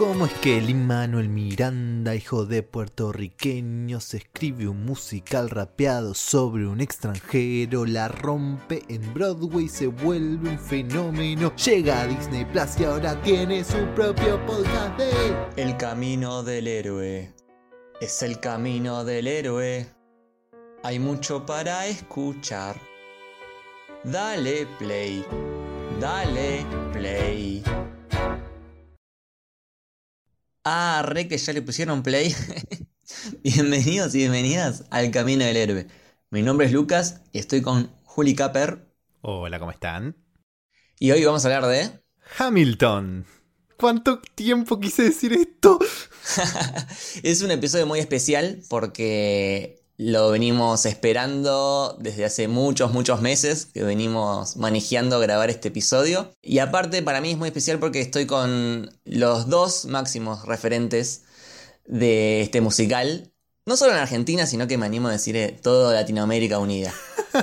¿Cómo es que Lin Manuel Miranda, hijo de puertorriqueños, escribe un musical rapeado sobre un extranjero, la rompe en Broadway, se vuelve un fenómeno, llega a Disney Plus y ahora tiene su propio podcast. El camino del héroe. Es el camino del héroe. Hay mucho para escuchar. Dale play. Dale play. Ah, re que ya le pusieron play. Bienvenidos y bienvenidas al Camino del Héroe. Mi nombre es Lucas y estoy con Juli Capper. Hola, ¿cómo están? Y hoy vamos a hablar de. Hamilton. ¿Cuánto tiempo quise decir esto? es un episodio muy especial porque lo venimos esperando desde hace muchos, muchos meses que venimos manejando grabar este episodio. Y aparte para mí es muy especial porque estoy con los dos máximos referentes de este musical. No solo en Argentina, sino que me animo a decir eh, toda Latinoamérica unida.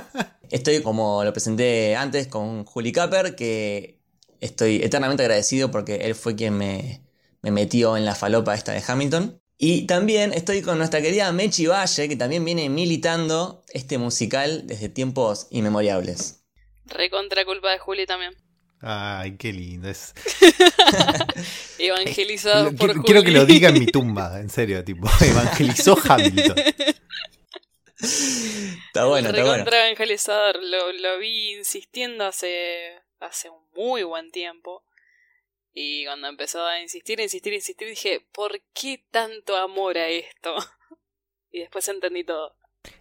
Estoy, como lo presenté antes, con Juli Capper, que estoy eternamente agradecido porque él fue quien me, me metió en la falopa esta de Hamilton. Y también estoy con nuestra querida Mechi Valle, que también viene militando este musical desde tiempos inmemorables. Recontra culpa de Juli también. Ay, qué lindo. Es... Evangelizado por quiero, quiero que lo diga en mi tumba, en serio, tipo, evangelizó Hamilton. está bueno, está bueno. Recontra evangelizador. Lo, lo vi insistiendo hace, hace un muy buen tiempo. Y cuando empezó a insistir, insistir, insistir, dije, ¿por qué tanto amor a esto? y después entendí todo.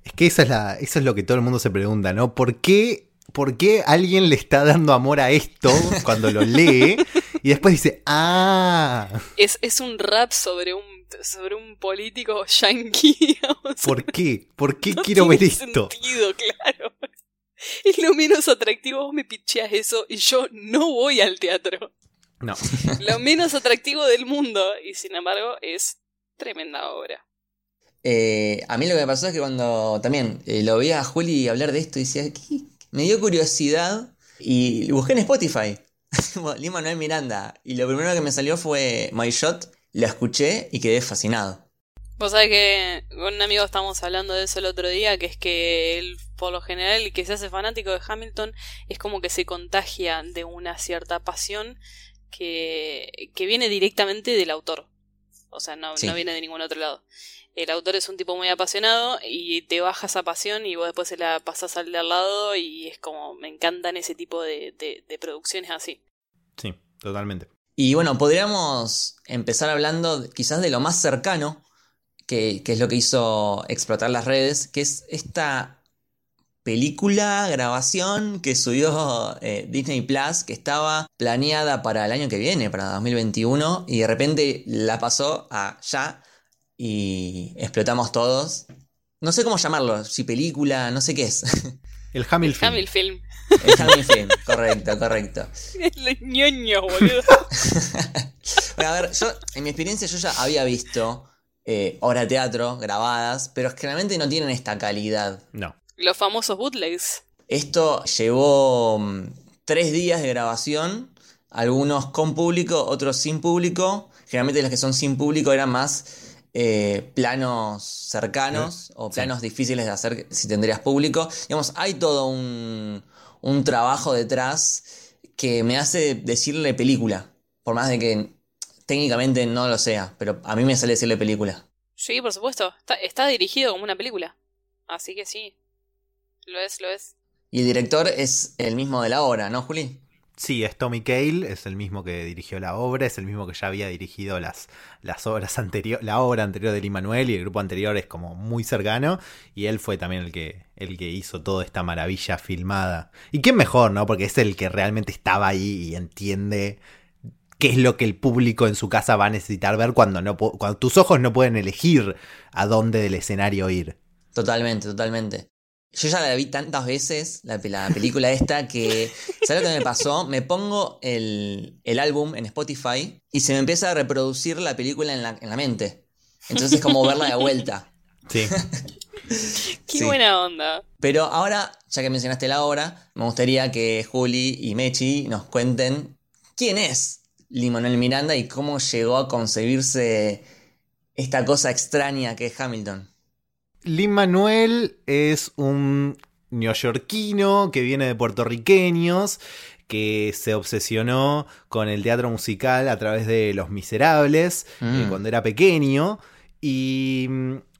Es que esa es la, eso es lo que todo el mundo se pregunta, ¿no? ¿Por qué, ¿Por qué alguien le está dando amor a esto cuando lo lee? y después dice, ¡ah! Es, es un rap sobre un, sobre un político yankee. ¿Por qué? ¿Por qué quiero ver esto? Sentido, claro. Es lo menos atractivo, vos me picheas eso y yo no voy al teatro. No. Lo menos atractivo del mundo y sin embargo es tremenda obra. Eh, a mí lo que me pasó es que cuando también eh, lo vi a Juli hablar de esto y decía, ¿qué? me dio curiosidad y busqué en Spotify. Lima Noel Miranda. Y lo primero que me salió fue My Shot. Lo escuché y quedé fascinado. Vos sabés que con un amigo estábamos hablando de eso el otro día, que es que él, por lo general, el que se hace fanático de Hamilton es como que se contagia de una cierta pasión que, que viene directamente del autor. O sea, no, Sí. no viene de ningún otro lado. El autor es un tipo muy apasionado y te baja esa pasión y vos después se la pasás al de al lado y es como, me encantan ese tipo de, de, de producciones así. Sí, totalmente. Y bueno, podríamos empezar hablando quizás de lo más cercano, que, que es lo que hizo explotar las redes, que es esta película, grabación que subió eh, Disney Plus, que estaba planeada para el año que viene, para 2021, y de repente la pasó a ya y explotamos todos. No sé cómo llamarlo, si película, no sé qué es. El Hamilton. Hamil Film. El Hamilton Film, correcto, correcto. Los ñoños, boludo. Bueno, a ver, yo, en mi experiencia, yo ya había visto eh, obras de teatro grabadas, pero generalmente no tienen esta calidad. No. Los famosos bootlegs. Esto llevó mm, tres días de grabación, algunos con público, otros sin público. Generalmente los que son sin público eran más eh, planos cercanos o Sí. planos difíciles de hacer si tendrías público. Digamos, hay todo un, un trabajo detrás que me hace decirle película, por más de que técnicamente no lo sea, pero a mí me sale decirle película. Sí, por supuesto. Está, está dirigido como una película. Así que sí. Lo es, lo es. Y el director es el mismo de la obra, ¿no, Juli? Sí, es Tommy Cale, es el mismo que dirigió la obra, es el mismo que ya había dirigido las, las obras anteriores, la obra anterior de Lin Manuel y el grupo anterior es como muy cercano y él fue también el que, el que hizo toda esta maravilla filmada. Y quién mejor, ¿no? Porque es el que realmente estaba ahí y entiende qué es lo que el público en su casa va a necesitar ver cuando, no, cuando tus ojos no pueden elegir a dónde del escenario ir. Totalmente, totalmente. Yo ya la vi tantas veces, la, pe- la película esta, que. ¿Sabes lo que me pasó? Me pongo el, el álbum en Spotify y se me empieza a reproducir la película en la, en la mente. Entonces es como verla de vuelta. Sí. Qué Sí. buena onda. Pero ahora, ya que mencionaste la obra, me gustaría que Juli y Mechi nos cuenten quién es Lin-Manuel Miranda y cómo llegó a concebirse esta cosa extraña que es Hamilton. Lin Manuel es un neoyorquino que viene de puertorriqueños que se obsesionó con el teatro musical a través de Los Miserables eh, Mm. cuando era pequeño y,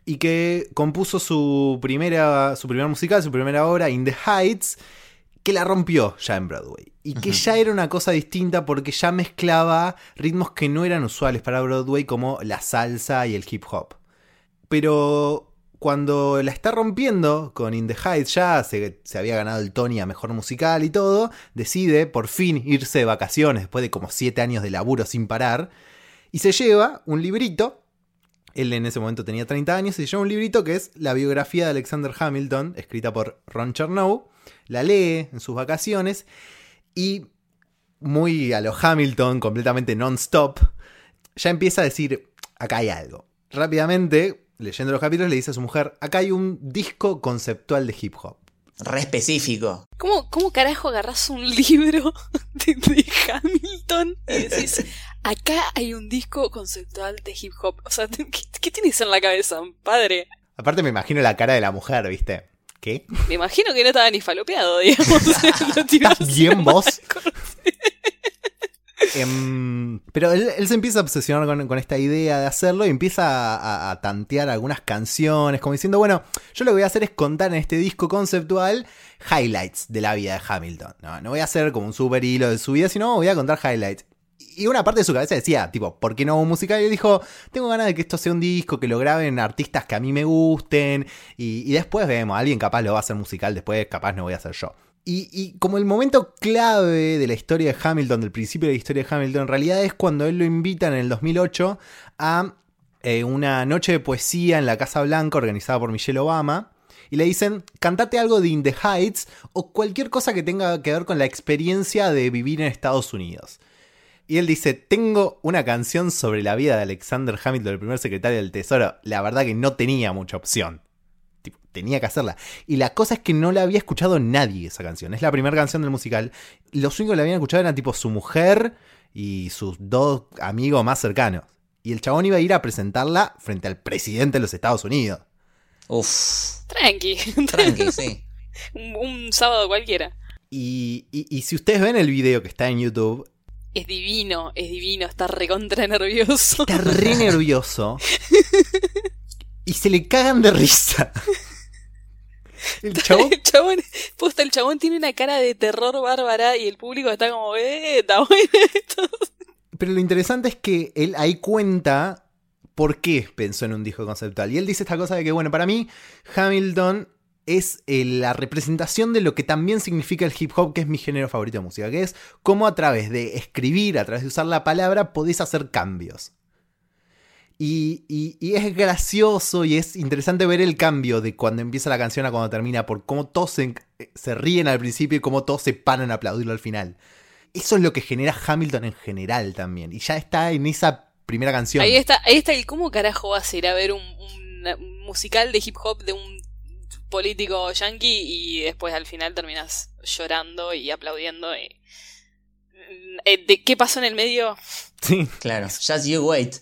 y que compuso su primera su primer musical, su primera obra In the Heights que la rompió ya en Broadway y que ya era una cosa distinta porque ya mezclaba ritmos que no eran usuales para Broadway como la salsa y el hip hop. Pero cuando la está rompiendo con In the Heights, ya se, se había ganado el Tony a mejor musical y todo, decide por fin irse de vacaciones después de como 7 años de laburo sin parar y se lleva un librito. Él en ese momento tenía 30 años y se lleva un librito que es la biografía de Alexander Hamilton, escrita por Ron Chernow. La lee en sus vacaciones y muy a lo Hamilton, completamente non-stop, ya empieza a decir, acá hay algo. Rápidamente, leyendo los capítulos, le dice a su mujer, acá hay un disco conceptual de hip hop. Re específico. ¿Cómo, ¿Cómo carajo agarras un libro de, de Hamilton y decís, acá hay un disco conceptual de hip hop? O sea, ¿qué, qué tienes en la cabeza, padre? Aparte me imagino la cara de la mujer, ¿viste? ¿Qué? Me imagino que no estaba ni falopeado, digamos. Lo tiró ¿Estás así bien vos? Em, pero él, se empieza a obsesionar con, esta idea de hacerlo y empieza a, a tantear algunas canciones, como diciendo, bueno, yo lo que voy a hacer es contar en este disco conceptual highlights de la vida de Hamilton. No, no voy a hacer como un super hilo de su vida, sino voy a contar highlights. Y una parte de su cabeza decía, tipo, ¿por qué no un musical? Y él dijo, tengo ganas de que esto sea un disco, que lo graben artistas que a mí me gusten. Y, y después vemos, alguien capaz lo va a hacer musical, después capaz no voy a hacer yo. Y, como el momento clave de la historia de Hamilton, del principio de la historia de Hamilton, en realidad es cuando él lo invitan en el 2008 a eh, una noche de poesía en la Casa Blanca organizada por Michelle Obama. Y le dicen, cantate algo de In the Heights o cualquier cosa que tenga que ver con la experiencia de vivir en Estados Unidos. Y él dice, tengo una canción sobre la vida de Alexander Hamilton, el primer secretario del Tesoro. La verdad que no tenía mucha opción. Tenía que hacerla. Y la cosa es que no la había escuchado nadie esa canción. Es la primera canción del musical. Los únicos que la habían escuchado eran tipo su mujer y sus dos amigos más cercanos. Y el chabón iba a ir a presentarla frente al presidente de los Estados Unidos. Uf. Tranqui. Tranqui, sí. un, un sábado cualquiera. Y, y- y si ustedes ven el video que está en YouTube, Es divino, es divino, está recontra nervioso. está re nervioso. Y se le cagan de risa. El chabón El chabón, posta, el chabón tiene una cara de terror bárbara y el público está como, eh, está bueno esto. Pero lo interesante es que él ahí cuenta por qué pensó en un disco conceptual. Y él dice esta cosa de que, bueno, para mí Hamilton es eh, la representación de lo que también significa el hip hop, que es mi género favorito de música, que es cómo a través de escribir, a través de usar la palabra, podés hacer cambios. Y, y- y es gracioso y es interesante ver el cambio de cuando empieza la canción a cuando termina, por cómo todos se, se ríen al principio y cómo todos se paran a aplaudirlo al final. Eso es lo que genera Hamilton en general también. Y ya está en esa primera canción. Ahí está, ahí está el cómo carajo vas a ir a ver un, un- un musical de hip hop de un político yankee y después al final terminas llorando y aplaudiendo. y- Eh, ¿De qué pasó en el medio? Sí. Claro. Just You Wait.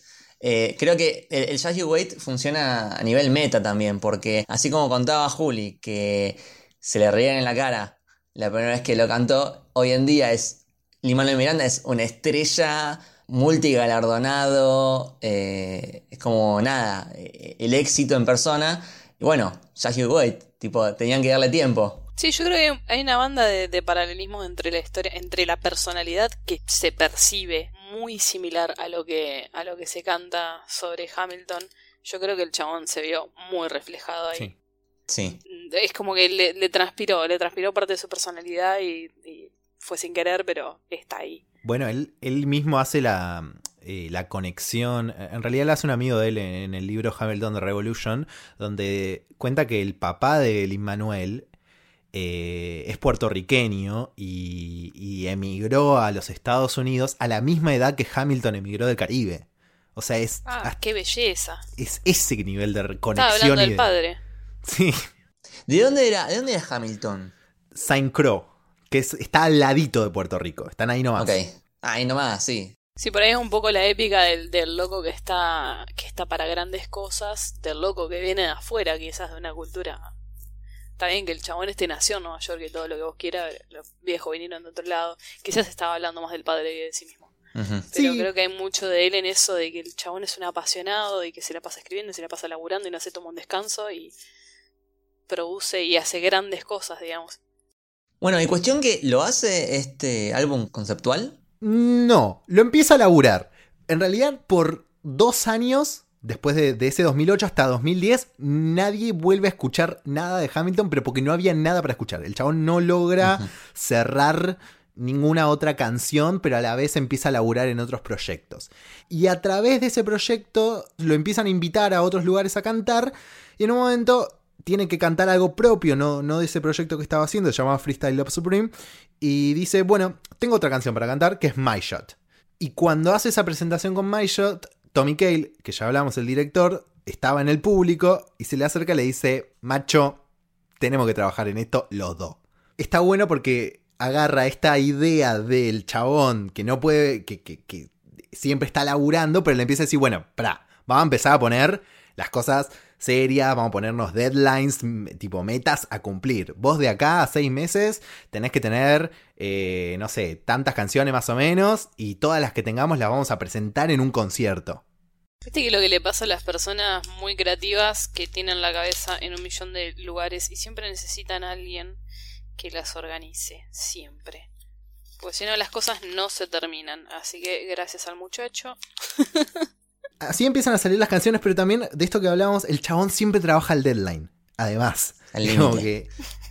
Eh, creo que el, el Just You funciona a nivel meta también, porque así como contaba Juli, que se le reían en la cara la primera vez que lo cantó, hoy en día es. Lin-Manuel Miranda es una estrella multigalardonado, eh, es como nada, eh, el éxito en persona. Y bueno, Just You Wait, tipo, tenían que darle tiempo. Sí, yo creo que hay una banda de, de paralelismos entre la historia, entre la personalidad que se percibe muy similar a lo que, a lo que se canta sobre Hamilton. Yo creo que el chabón se vio muy reflejado ahí. Sí. Sí. Es como que le, le transpiró, le transpiró parte de su personalidad y, y fue sin querer, pero está ahí. Bueno, él, él mismo hace la, eh, la conexión. En realidad, le hace un amigo de él en, en el libro Hamilton The Revolution, donde cuenta que el papá de Lin Manuel eh, es puertorriqueño y, y emigró a los Estados Unidos a la misma edad que Hamilton emigró del Caribe. O sea, es, Ah, qué belleza. es ese nivel de Estaba conexión. hablando y del de- padre. Sí. ¿De dónde era, de dónde era Hamilton? Saint Croix, que es- está al ladito de Puerto Rico. Están ahí nomás. Ok. Ahí nomás, sí. Sí, por ahí es un poco la épica del, del loco que está, que está para grandes cosas, del loco que viene de afuera, quizás de una cultura. Está bien que el chabón este nació en Nueva York y todo lo que vos quieras, los viejos vinieron de otro lado. Quizás estaba hablando más del padre que de sí mismo. Pero Sí. creo que hay mucho de él en eso de que el chabón es un apasionado y que se la pasa escribiendo y se la pasa laburando y no se toma un descanso y produce y hace grandes cosas, digamos. Bueno, y cuestión que lo hace este álbum conceptual. No, lo empieza a laburar. En realidad, por dos años, después de, de ese 2008 hasta 2010, nadie vuelve a escuchar nada de Hamilton, pero porque no había nada para escuchar. El chabón no logra cerrar ninguna otra canción, pero a la vez empieza a laburar en otros proyectos. Y a través de ese proyecto lo empiezan a invitar a otros lugares a cantar, y en un momento tiene que cantar algo propio, no, no de ese proyecto que estaba haciendo, se llamaba Freestyle Love Supreme, y dice, bueno, tengo otra canción para cantar, que es My Shot. Y cuando hace esa presentación con My Shot, Tommy Cale, que ya hablamos, el director, estaba en el público y se le acerca y le dice, macho, tenemos que trabajar en esto los dos. Está bueno porque agarra esta idea del chabón que no puede, que, que- que siempre está laburando, pero le empieza a decir, bueno, para, vamos a empezar a poner las cosas serias, vamos a ponernos deadlines, tipo metas a cumplir. Vos de acá a seis meses tenés que tener, eh, no sé, tantas canciones más o menos, y todas las que tengamos las vamos a presentar en un concierto. Viste que lo que le pasa a las personas muy creativas que tienen la cabeza en un millón de lugares y siempre necesitan a alguien que las organice, siempre. Porque si no las cosas no se terminan. Así que gracias al muchacho. Así empiezan a salir las canciones, pero también de esto que hablábamos, el chabón siempre trabaja al deadline. Además, Como que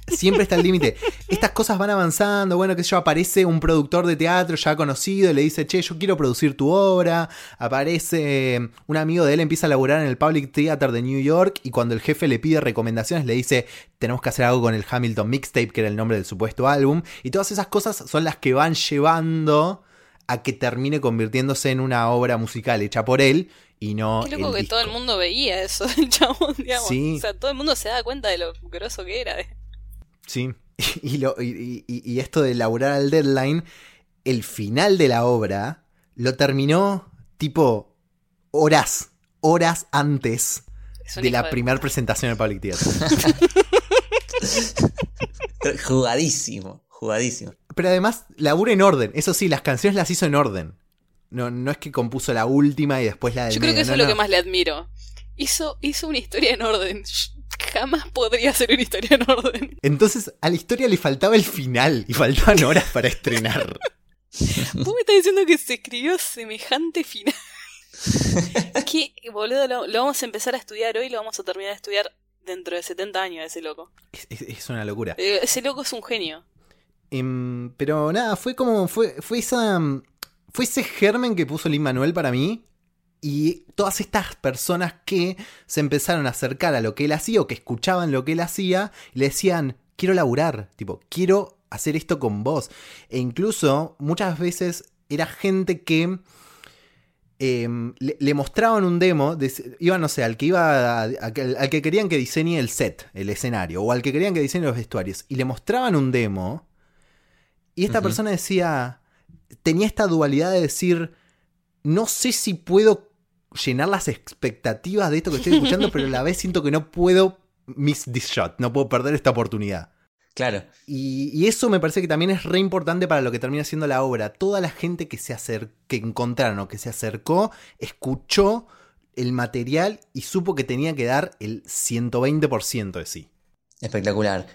siempre está al límite. Estas cosas van avanzando, bueno, que yo aparece un productor de teatro ya conocido y le dice, che, yo quiero producir tu obra. Aparece eh, un amigo de él, empieza a laburar en el Public Theater de New York y cuando el jefe le pide recomendaciones le dice, tenemos que hacer algo con el Hamilton Mixtape, que era el nombre del supuesto álbum. Y todas esas cosas son las que van llevando a que termine convirtiéndose en una obra musical hecha por él y no... Qué loco el que todo el mundo veía eso del chabón, digamos. Sí. O sea, todo el mundo se da cuenta de lo groso que era. Sí, y, lo- y- y- y esto de laburar al deadline, el final de la obra lo terminó tipo horas, horas antes de la primera presentación en Public Theater. Jugadísimo, jugadísimo. Pero además labura en orden, eso sí, las canciones las hizo en orden. No, no es que compuso la última y después la del Yo creo que eso no, es lo no. que más le admiro. Hizo, hizo una historia en orden. Jamás podría hacer una historia en orden. Entonces a la historia le faltaba el final y faltaban horas para estrenar. Vos me estás diciendo que se escribió semejante final. que, boludo, lo, lo vamos a empezar a estudiar hoy y lo vamos a terminar de estudiar dentro de 70 años, ese loco. Es, es- es una locura. Eh, Ese loco es un genio. Em, pero nada, fue como. Fue, fue esa. mm, Fue ese germen que puso Lin Manuel para mí. Y todas estas personas que se empezaron a acercar a lo que él hacía o que escuchaban lo que él hacía le decían: Quiero laburar, tipo, quiero hacer esto con vos. E incluso muchas veces era gente que. em, le, mostraban un demo, de- iba, no sé, al que iba a- al que querían que diseñe el set, el escenario, o al que querían que diseñe los vestuarios, y le mostraban un demo, y esta persona decía, tenía esta dualidad de decir, no sé si puedo llenar las expectativas de esto que estoy escuchando, pero a la vez siento que no puedo miss this shot, no puedo perder esta oportunidad. Claro. Y, y eso me parece que también es re importante para lo que termina siendo la obra. Toda la gente que se acer que encontraron o que se acercó, escuchó el material y supo que tenía que dar el 120% de sí. Espectacular.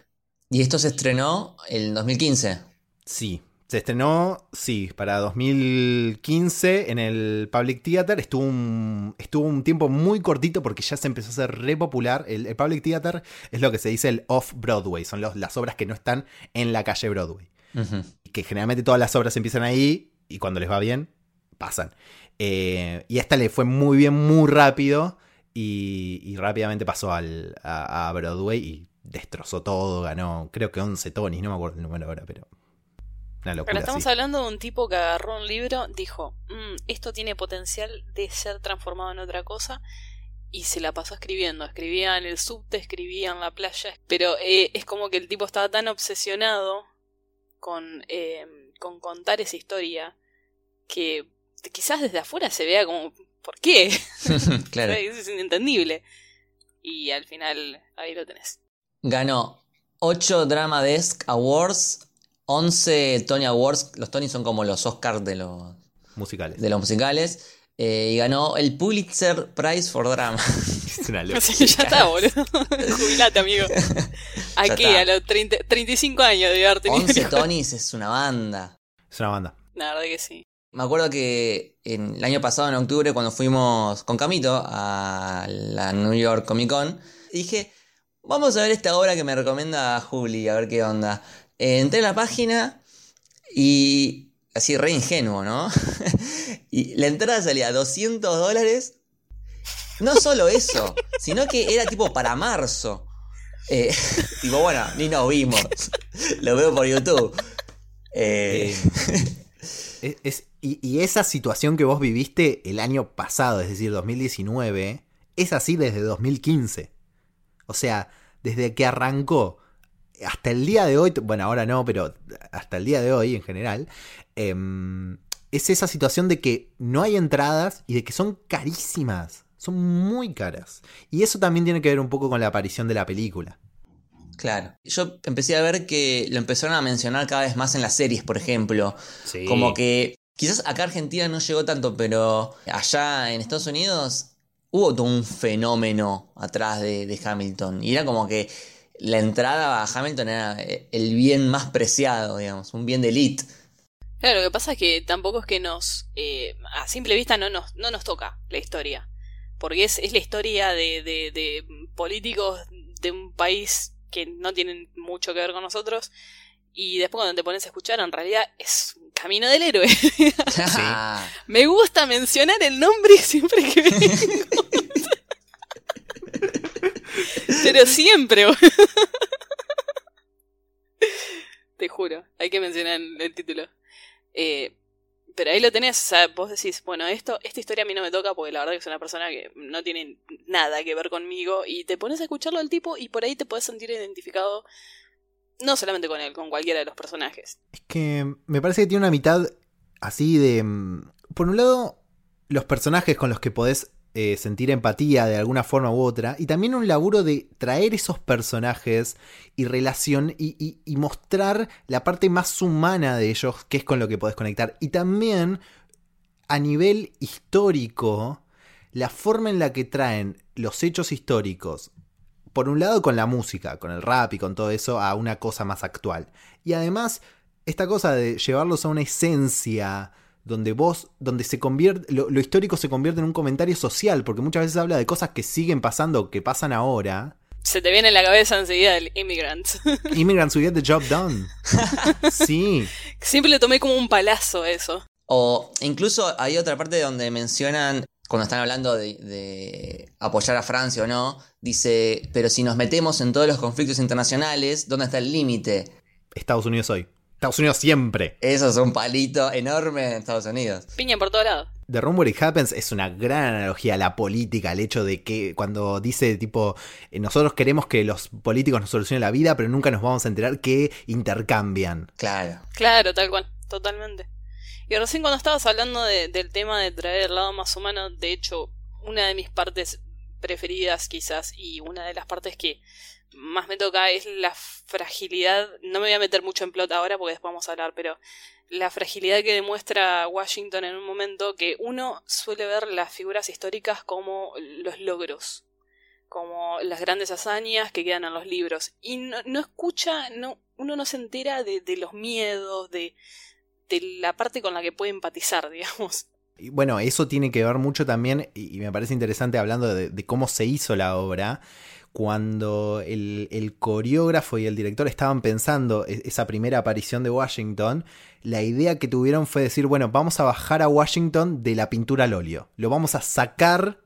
Y esto se estrenó en 2015. Sí. Se estrenó, sí, para 2015 en el Public Theater. Estuvo un, estuvo un tiempo muy cortito porque ya se empezó a hacer re popular. El, el Public Theater es lo que se dice el off-Broadway. Son los- las obras que no están en la calle Broadway. Ujú. que generalmente todas las obras empiezan ahí y cuando les va bien, pasan. Eh, y esta le fue muy bien, muy rápido y, y rápidamente pasó al, a, a Broadway y destrozó todo, ganó creo que 11 Tonys, no me acuerdo el número ahora, pero una locura. Pero estamos sí. hablando de un tipo que agarró un libro, dijo, "Mm, esto tiene potencial de ser transformado en otra cosa, y se la pasó escribiendo. Escribía en el subte, escribía en la playa, pero eh, es como que el tipo estaba tan obsesionado con, eh, con contar esa historia que quizás desde afuera se vea como, ¿por qué? claro. es inentendible. Y al final, ahí lo tenés. Ganó 8 Drama Desk Awards, 11 Tony Awards. Los Tony son como los Oscars de los musicales. De los musicales. Eh, y ganó el Pulitzer Prize for Drama. Es una ya está, boludo. Jubilate, amigo. Aquí, a los 30, 35 años de haber tenido. 11 Tonys es una banda. Es una banda. La verdad que sí. Me acuerdo que en el año pasado, en octubre, cuando fuimos con Camito a la New York Comic Con, dije, vamos a ver esta obra que me recomienda Juli, a ver qué onda. Entré a la página y así re ingenuo, ¿no? y la entrada salía a 200 dólares. No solo eso, sino que era tipo para marzo. Eh, tipo, bueno, ni nos vimos. Lo veo por YouTube. Eh, es, y, esa situación que vos viviste el año pasado, es decir, 2019, es así desde 2015. O sea, desde que arrancó hasta el día de hoy, bueno, ahora no, pero hasta el día de hoy en general, em, es esa situación de que no hay entradas y de que son carísimas. Son muy caras. Y eso también tiene que ver un poco con la aparición de la película. Claro. Yo empecé a ver que lo empezaron a mencionar cada vez más en las series, por ejemplo. Como que Quizás acá Argentina no llegó tanto, pero allá en Estados Unidos hubo todo un fenómeno atrás de, Hamilton. Y era como que la entrada a Hamilton era el bien más preciado, digamos, un bien de elite. Claro, lo que pasa es que tampoco es que nos, eh, a simple vista no nos, no nos toca la historia, porque es, es la historia de, de, de políticos de un país que no tienen mucho que ver con nosotros, y después cuando te pones a escuchar, en realidad es un camino del héroe. Me gusta mencionar el nombre siempre que vengo. Pero siempre. Te juro, hay que mencionar el título. Eh, pero ahí lo tenés, o sea, vos decís, bueno, esto, esta historia a mí no me toca porque la verdad que es una persona que no tiene nada que ver conmigo y te pones a escucharlo al tipo y por ahí te puedes sentir identificado no solamente con él, con cualquiera de los personajes. Es que me parece que tiene una mitad así de... Mm, por un lado, los personajes con los que podés eh, sentir empatía de alguna forma u otra, y también un laburo de traer esos personajes y relación y, y, mostrar la parte más humana de ellos, que es con lo que podés conectar. Y también, a nivel histórico, la forma en la que traen los hechos históricos por un lado con la música, con el rap y con todo eso, a una cosa más actual. Y además, esta cosa de llevarlos a una esencia donde vos, donde se convierte, lo, histórico se convierte en un comentario social, porque muchas veces habla de cosas que siguen pasando, que pasan ahora. Se te viene en la cabeza enseguida el immigrant. Immigrants who get the job done. Sí. Siempre le tomé como un palazo eso. O incluso hay otra parte donde mencionan cuando están hablando de, apoyar a Francia o no, dice, pero si nos metemos en todos los conflictos internacionales, ¿dónde está el límite? Estados Unidos hoy. Estados Unidos siempre. Eso es un palito enorme en Estados Unidos. Piña por todos lados. The Rumor It Happens es una gran analogía a la política, al hecho de que cuando dice tipo, eh, nosotros queremos que los políticos nos solucionen la vida, pero nunca nos vamos a enterar que intercambian. Claro. Claro, tal cual, totalmente. Y recién cuando estabas hablando del tema de traer el lado más humano, de hecho, una de mis partes preferidas quizás y una de las partes que más me toca es la fragilidad, no me voy a meter mucho en plot ahora porque después vamos a hablar, pero la fragilidad que demuestra Washington en un momento que uno suele ver las figuras históricas como los logros, como las grandes hazañas que quedan en los libros y no, no escucha, no, uno no se entera de, los miedos, de, de la parte con la que puede empatizar, digamos. Bueno, eso tiene que ver mucho también, y me parece interesante hablando de, cómo se hizo la obra, cuando el, coreógrafo y el director estaban pensando e, esa primera aparición de Washington, la idea que tuvieron fue decir, bueno, vamos a bajar a Washington de la pintura al óleo, lo vamos a sacar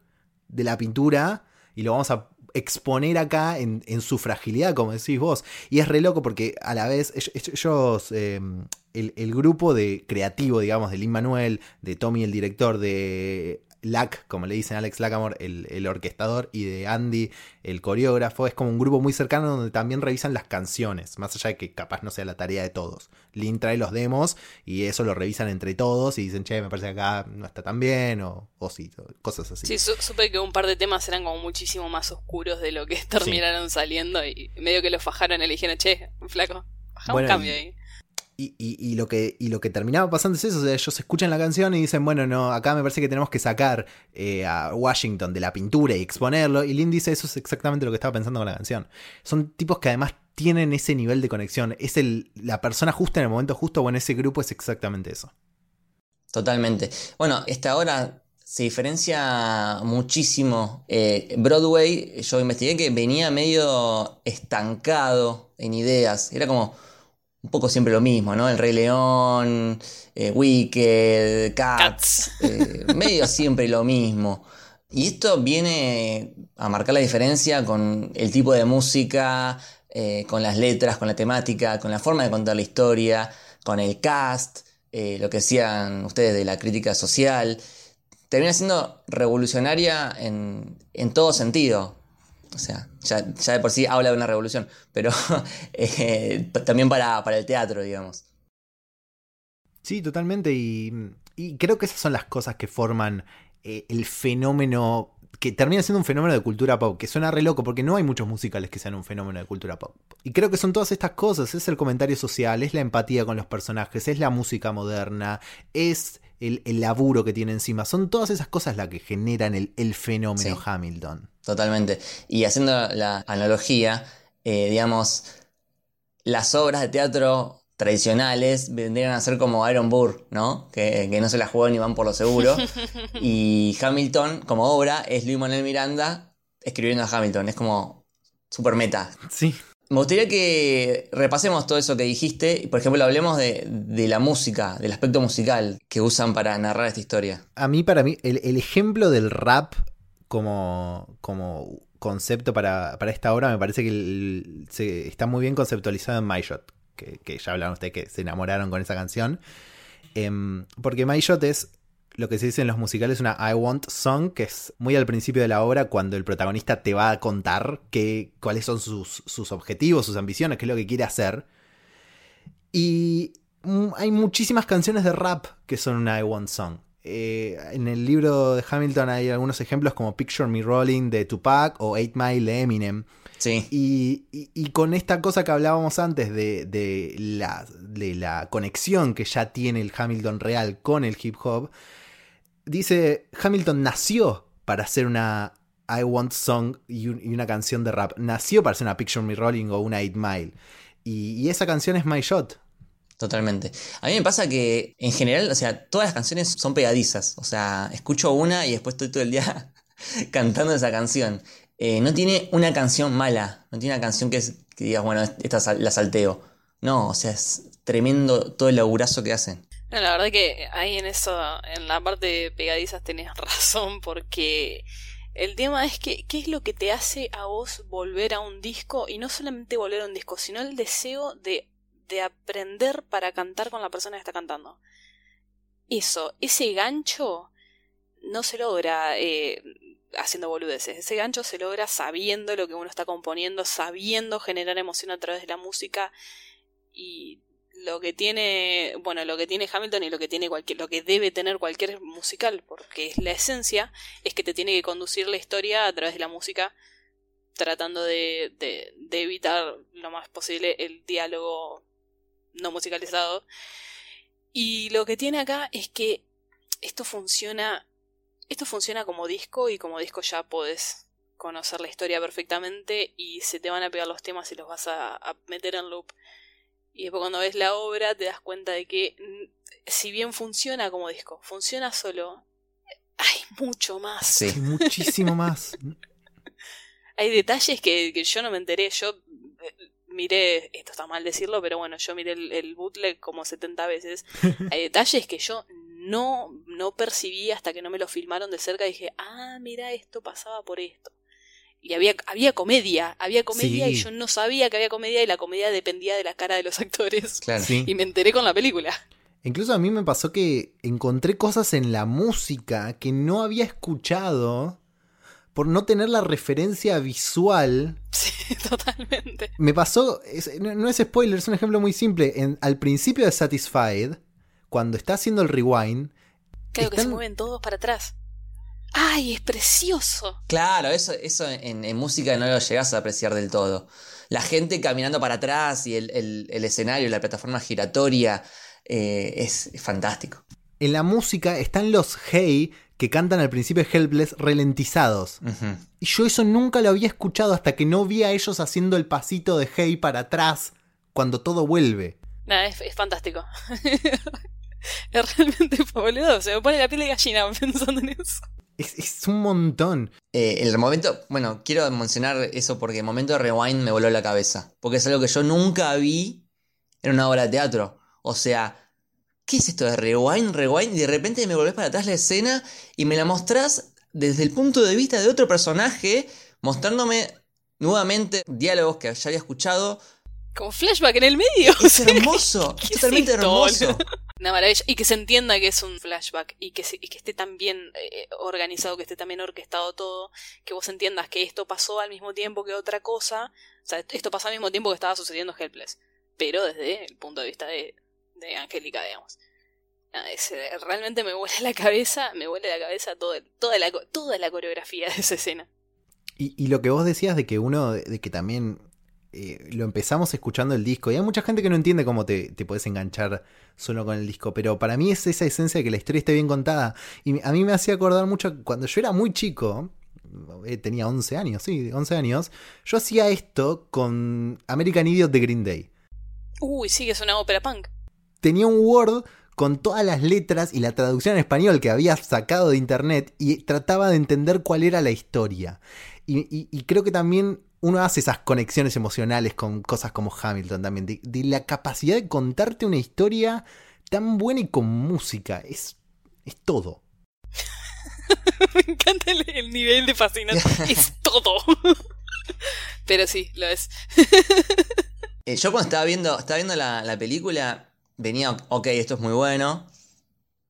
de la pintura y lo vamos a exponer acá en, su fragilidad, como decís vos. Y es re loco porque a la vez ellos, em, el, grupo de creativo, digamos, de Lin Manuel, de Tommy el director, de Lack, como le dicen Alex Lackamore, el, el, orquestador, y de Andy, el coreógrafo. Es como un grupo muy cercano donde también revisan las canciones, más allá de que capaz no sea la tarea de todos. Lin trae los demos y eso lo revisan entre todos y dicen, che, me parece que acá no está tan bien, o, o sí, cosas así. Sí, supe que un par de temas eran como muchísimo más oscuros de lo que terminaron saliendo y medio que lo fajaron y le dijeron, che, flaco, baja un cambio ahí. Y, lo que, y lo que terminaba pasando es eso, o sea, ellos escuchan la canción y dicen, bueno, no, acá me parece que tenemos que sacar eh, a Washington de la pintura y exponerlo. Y Lynn dice, eso es exactamente lo que estaba pensando con la canción. Son tipos que además tienen ese nivel de conexión. Es el, la persona justa en el momento justo o en ese grupo es exactamente eso. Totalmente. Bueno, esta hora se diferencia muchísimo. Eh, Broadway, yo investigué que venía medio estancado en ideas. Era como un poco siempre lo mismo, ¿no? El Rey León, eh, Wicked, Cats, eh, medio siempre lo mismo. Y esto viene a marcar la diferencia con el tipo de música, eh, con las letras, con la temática, con la forma de contar la historia, con el cast, lo que decían ustedes de la crítica social. Termina siendo revolucionaria en, en todo sentido. O sea, ya, de por sí habla de una revolución, pero eh, también para, el teatro, digamos. Sí, totalmente. Y, creo que esas son las cosas que forman eh, el fenómeno, que termina siendo un fenómeno de cultura pop, que suena re loco, porque no hay muchos musicales que sean un fenómeno de cultura pop. Y creo que son todas estas cosas, es el comentario social, es la empatía con los personajes, es la música moderna, es el, laburo que tiene encima. Son todas esas cosas las que generan el, fenómeno Hamilton. Totalmente. Y haciendo la analogía, eh, digamos, las obras de teatro tradicionales vendrían a ser como Iron Burr, ¿no? Que, no se la juegan ni van por lo seguro. y Hamilton, como obra, es Luis Manuel Miranda escribiendo a Hamilton. Es como super meta. Sí. Me gustaría que repasemos todo eso que dijiste y, por ejemplo, hablemos de, la música, del aspecto musical que usan para narrar esta historia. A mí, para mí, el, ejemplo del rap como, concepto para, esta obra me parece que se, está muy bien conceptualizado en My Shot, que, ya hablaron ustedes que se enamoraron con esa canción. Em, porque My Shot es lo que se dice en los musicales una I Want Song, que es muy al principio de la obra cuando el protagonista te va a contar qué, cuáles son sus, sus objetivos, sus ambiciones, qué es lo que quiere hacer. Y hay muchísimas canciones de rap que son una I Want Song. Eh, en el libro de Hamilton hay algunos ejemplos como Picture Me Rolling de Tupac o Eight Mile de Eminem. Sí. Y, con esta cosa que hablábamos antes de, de, la, de la conexión que ya tiene el Hamilton real con el hip hop, dice, Hamilton nació para hacer una I Want Song y, una canción de rap. Nació para hacer una Picture Me Rolling o una 8 Mile. Y, esa canción es My Shot. Totalmente. A mí me pasa que en general, o sea, todas las canciones son pegadizas. O sea, escucho una y después estoy todo el día cantando esa canción. Eh, no tiene una canción mala. No tiene una canción que, es, que digas, bueno, esta la salteo. No, o sea, es tremendo todo el laburazo que hacen la verdad que ahí en eso, en la parte de pegadizas tenés razón, porque el tema es que, ¿qué es lo que te hace a vos volver a un disco? Y no solamente volver a un disco, sino el deseo de, de aprender para cantar con la persona que está cantando. Eso, ese gancho no se logra eh, haciendo boludeces. Ese gancho se logra sabiendo lo que uno está componiendo, sabiendo generar emoción a través de la música y lo que tiene, bueno, lo que tiene Hamilton y lo que tiene cualquier, lo que debe tener cualquier musical, porque es la esencia, es que te tiene que conducir la historia a través de la música, tratando de, de, de evitar lo más posible el diálogo no musicalizado. Y lo que tiene acá es que esto funciona, esto funciona como disco y como disco ya podés conocer la historia perfectamente y se te van a pegar los temas y los vas a meter en loop y después cuando ves la obra te das cuenta de que si bien funciona como disco, funciona solo, hay mucho más. Sí, muchísimo más. hay detalles que, yo no me enteré. Yo eh, miré, esto está mal decirlo, pero bueno, yo miré el, bootleg como 70 veces. hay detalles que yo no, no percibí hasta que no me lo filmaron de cerca y dije, ah, mira, esto pasaba por esto y había, había comedia, había comedia y yo no sabía que había comedia y la comedia dependía de la cara de los actores. Claro. Y me enteré con la película. Incluso a mí me pasó que encontré cosas en la música que no había escuchado por no tener la referencia visual. Sí, totalmente. Me pasó, es- no, no es spoiler, es un ejemplo muy simple. En- al principio de Satisfied, cuando está haciendo el rewind, Claro que se mueven todos para atrás. ¡Ay, es precioso! Claro, eso, eso en, en música no lo llegas a apreciar del todo. La gente caminando para atrás y el, el- el escenario, la plataforma giratoria, eh, es, es fantástico. en la música están los Hey que cantan al principio Helpless ralentizados. Y yo eso nunca lo había escuchado hasta que no vi a ellos haciendo el pasito de Hey para atrás cuando todo vuelve. Nada, es, es fantástico. es realmente boludo. Se me pone la piel de gallina pensando en eso. Es, es un montón. Eh, el momento, bueno, quiero mencionar eso porque el momento de rewind me voló la cabeza. Porque es algo que yo nunca vi en una obra de teatro. O sea, ¿qué es esto de rewind, rewind? Y de repente me volvés para atrás la escena y me la mostrás desde el punto de vista de otro personaje, mostrándome nuevamente diálogos que ya había escuchado. Como flashback en el medio. Es hermoso, ¿Qué es es totalmente esto, hermoso. Una maravilla. Y que se entienda que es un flashback y que, esté tan bien eh, organizado, que esté tan bien orquestado todo, que vos entiendas que esto pasó al mismo tiempo que otra cosa. O sea, esto pasó al mismo tiempo que estaba sucediendo Helpless. Pero desde el punto de vista de, de Angélica, digamos. Realmente me vuela la cabeza, me vuela la cabeza todo toda, la, toda la coreografía de esa escena. Y, lo que vos decías de que uno, de que también eh, lo empezamos escuchando el disco, y hay mucha gente que no entiende cómo te, te puedes enganchar solo con el disco, pero para mí es esa esencia de que la historia esté bien contada. Y a mí me hacía acordar mucho cuando yo era muy chico, eh, tenía 11 años, sí, 11 años, yo hacía esto con American Idiot de Green Day. Uy, sí, que es una ópera punk. tenía un Word con todas las letras y la traducción en español que había sacado de internet y trataba de entender cuál era la historia. Y, y- y creo que también uno hace esas conexiones emocionales con cosas como Hamilton también, de, de la capacidad de contarte una historia tan buena y con música. Es, es todo. Me encanta el, el nivel de fascinación. es todo. Pero sí, lo es. Eh, yo cuando estaba viendo, estaba viendo la, la película, venía, ok, esto es muy bueno.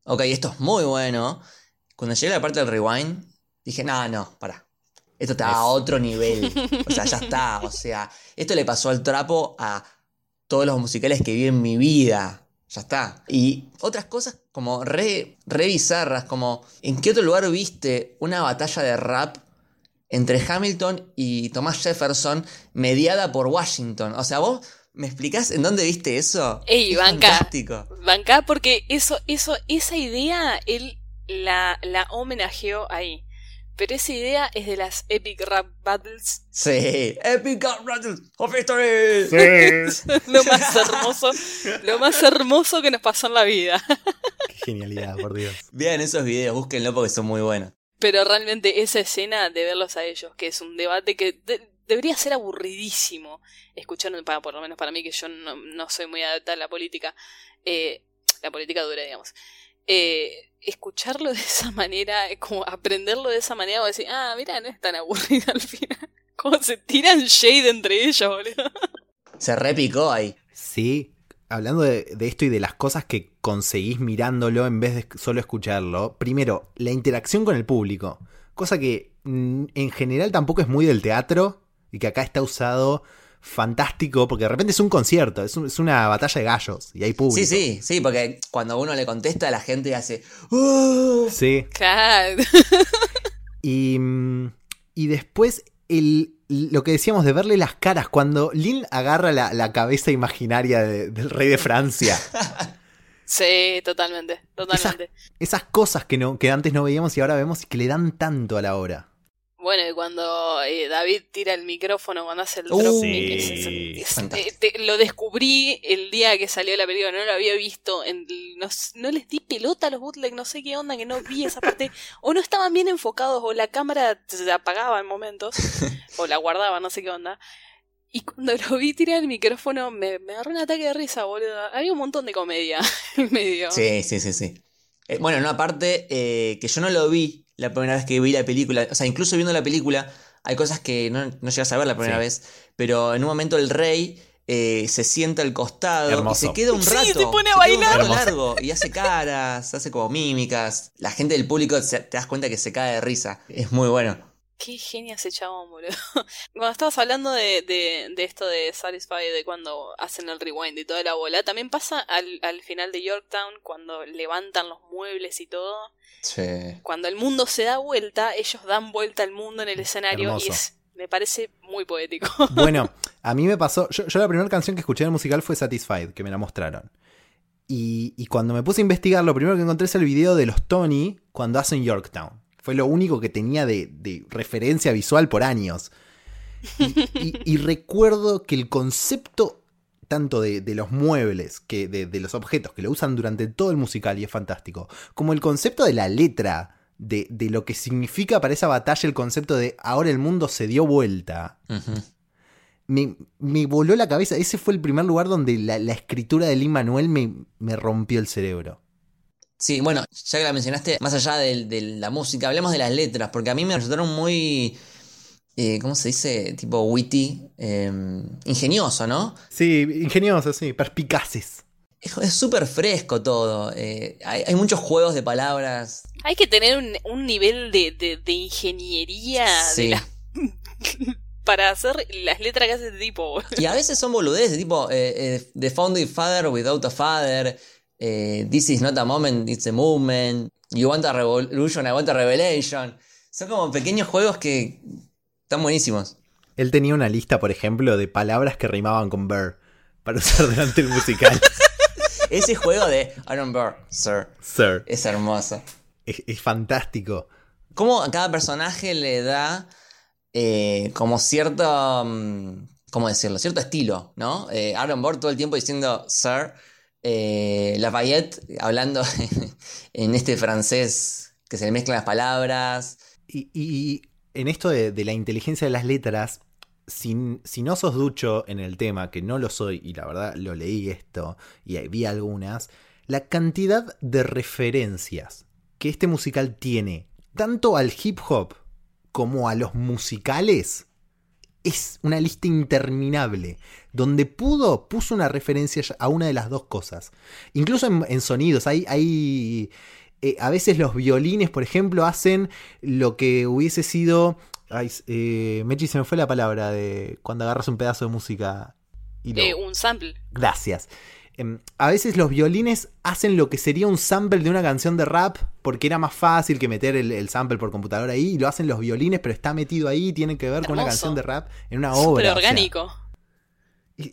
Ok, esto es muy bueno. Cuando llegué a la parte del rewind, dije, no, no, pará. Esto está a otro nivel. O sea, ya está. O sea, esto le pasó al trapo a todos los musicales que vi en mi vida. Ya está. Y otras cosas como re, re bizarras, como ¿en qué otro lugar viste una batalla de rap entre Hamilton y Thomas Jefferson mediada por Washington? O sea, vos me explicás en dónde viste eso. Ey, Es banca. Fantástico. Banca porque eso, eso, esa idea él la, la homenajeó ahí. Pero esa idea es de las Epic Rap Battles. Sí. Epic Battles of History. lo más hermoso, lo más hermoso que nos pasó en la vida. Qué genialidad, por Dios. Vean esos videos, búsquenlo porque son muy buenos. Pero realmente esa escena de verlos a ellos, que es un debate que de- debería ser aburridísimo escuchar, para, por lo menos para mí, que yo no, no soy muy adaptada a la política, eh, la política dura, digamos. Eh, escucharlo de esa manera, eh, como aprenderlo de esa manera, o decir, ah, mira, no es tan aburrido al final. Como se tiran shade entre ellos, boludo. Se repicó ahí. Sí, hablando de, de esto y de las cosas que conseguís mirándolo en vez de solo escucharlo, primero, la interacción con el público, cosa que mm, en general tampoco es muy del teatro y que acá está usado fantástico porque de repente es un concierto, es, un- es una batalla de gallos y hay público. Sí, sí, sí, porque cuando uno le contesta, la gente hace. "Uh". Sí, Claro. y, mm, y después el, lo que decíamos de verle las caras, cuando Lynn agarra la, la cabeza imaginaria de- del rey de Francia. Sí, totalmente, totalmente. esas cosas que, no, que antes no veíamos y ahora vemos y que le dan tanto a la hora. Bueno, y cuando eh, David tira el micrófono cuando hace el Uh, drop sí. mic, es- es- es- Fantástico. te- lo descubrí el día que salió la película, no lo había visto, en, no, no les di pelota a los bootleg, no sé qué onda, que no vi esa parte, o no estaban bien enfocados, o la cámara se apagaba en momentos, o la guardaba, no sé qué onda. Y cuando lo vi tirar el micrófono, me, me agarró un ataque de risa, boludo. Había un montón de comedia en medio. Sí, sí, sí, sí. Eh, bueno, en una parte eh, que yo no lo vi la primera vez que vi la película, o sea, incluso viendo la película, hay cosas que no, no llegas a ver la primera Sí. vez, pero en un momento el rey eh, se sienta al costado Hermoso. y se queda un Sí, rato. se pone a queda un bailar. rato Hermoso. largo y hace caras, hace como mímicas. La gente del público se- te das cuenta que se cae de risa. Es muy bueno. Qué genio ese chabón, boludo. Cuando estabas hablando de, de, de esto de Satisfy, de cuando hacen el rewind y toda la bola, también pasa al, al final de Yorktown, cuando levantan los muebles y todo. Sí. Cuando el mundo se da vuelta, ellos dan vuelta al mundo en el escenario y es, me parece muy poético. Bueno, a mí me pasó. Yo, yo la primera canción que escuché en el musical fue Satisfied, que me la mostraron. Y, y cuando me puse a investigar, lo primero que encontré es el video de los Tony cuando hacen Yorktown. Fue lo único que tenía de, de referencia visual por años. Y, y- y recuerdo que el concepto tanto de, de los muebles, que de, de los objetos, que lo usan durante todo el musical y es fantástico, como el concepto de la letra, de, de lo que significa para esa batalla el concepto de ahora el mundo se dio vuelta me, me voló la cabeza. Ese fue el primer lugar donde la, la escritura de Lin Manuel me, me rompió el cerebro. Sí, bueno, ya que la mencionaste, más allá de, la música, hablemos de las letras, porque a mí me resultaron muy, eh, ¿cómo se dice? Tipo witty, eh, ingenioso, ¿no? Sí, ingenioso, sí, perspicaces. Es es súper fresco todo. eh, hay, hay muchos juegos de palabras. Hay que tener un, un nivel de, de, de ingeniería de Sí. la- para hacer las letras que hace este tipo. boludo. Y a veces son boludeces, tipo eh, eh, The Founding Father without a father. Eh, This is not a moment, it's a movement. You want a revolution, I want a revelation. Son como pequeños juegos que están buenísimos. Él tenía una lista, por ejemplo, de palabras que rimaban con Burr para usar durante el musical. Ese juego de Aaron Burr, sir, Sir. es hermoso. Es, es fantástico. Cómo a cada personaje le da eh, como cierto. mm, ¿Cómo decirlo? Cierto estilo, ¿no? Eh, Aaron Burr todo el tiempo diciendo Sir. Eh, Lafayette hablando en este francés que se le mezclan las palabras. Y, en esto de, la inteligencia de las letras, si no sos ducho en el tema, que no lo soy, y la verdad lo leí esto y vi algunas, la cantidad de referencias que este musical tiene, tanto al hip hop como a los musicales, es una lista interminable. Donde pudo, puso una referencia a una de las dos cosas. Incluso en, en sonidos, hay, hay eh, a veces los violines, por ejemplo, hacen lo que hubiese sido. Ay, eh, Mechi, se me fue la palabra de cuando agarras un pedazo de música y lo- Eh, un sample. Gracias. Em, a veces los violines hacen lo que sería un sample de una canción de rap porque era más fácil que meter el, el sample por computadora ahí y lo hacen los violines, pero está metido ahí, tiene que ver con una canción de rap en una obra. o sea, orgánico.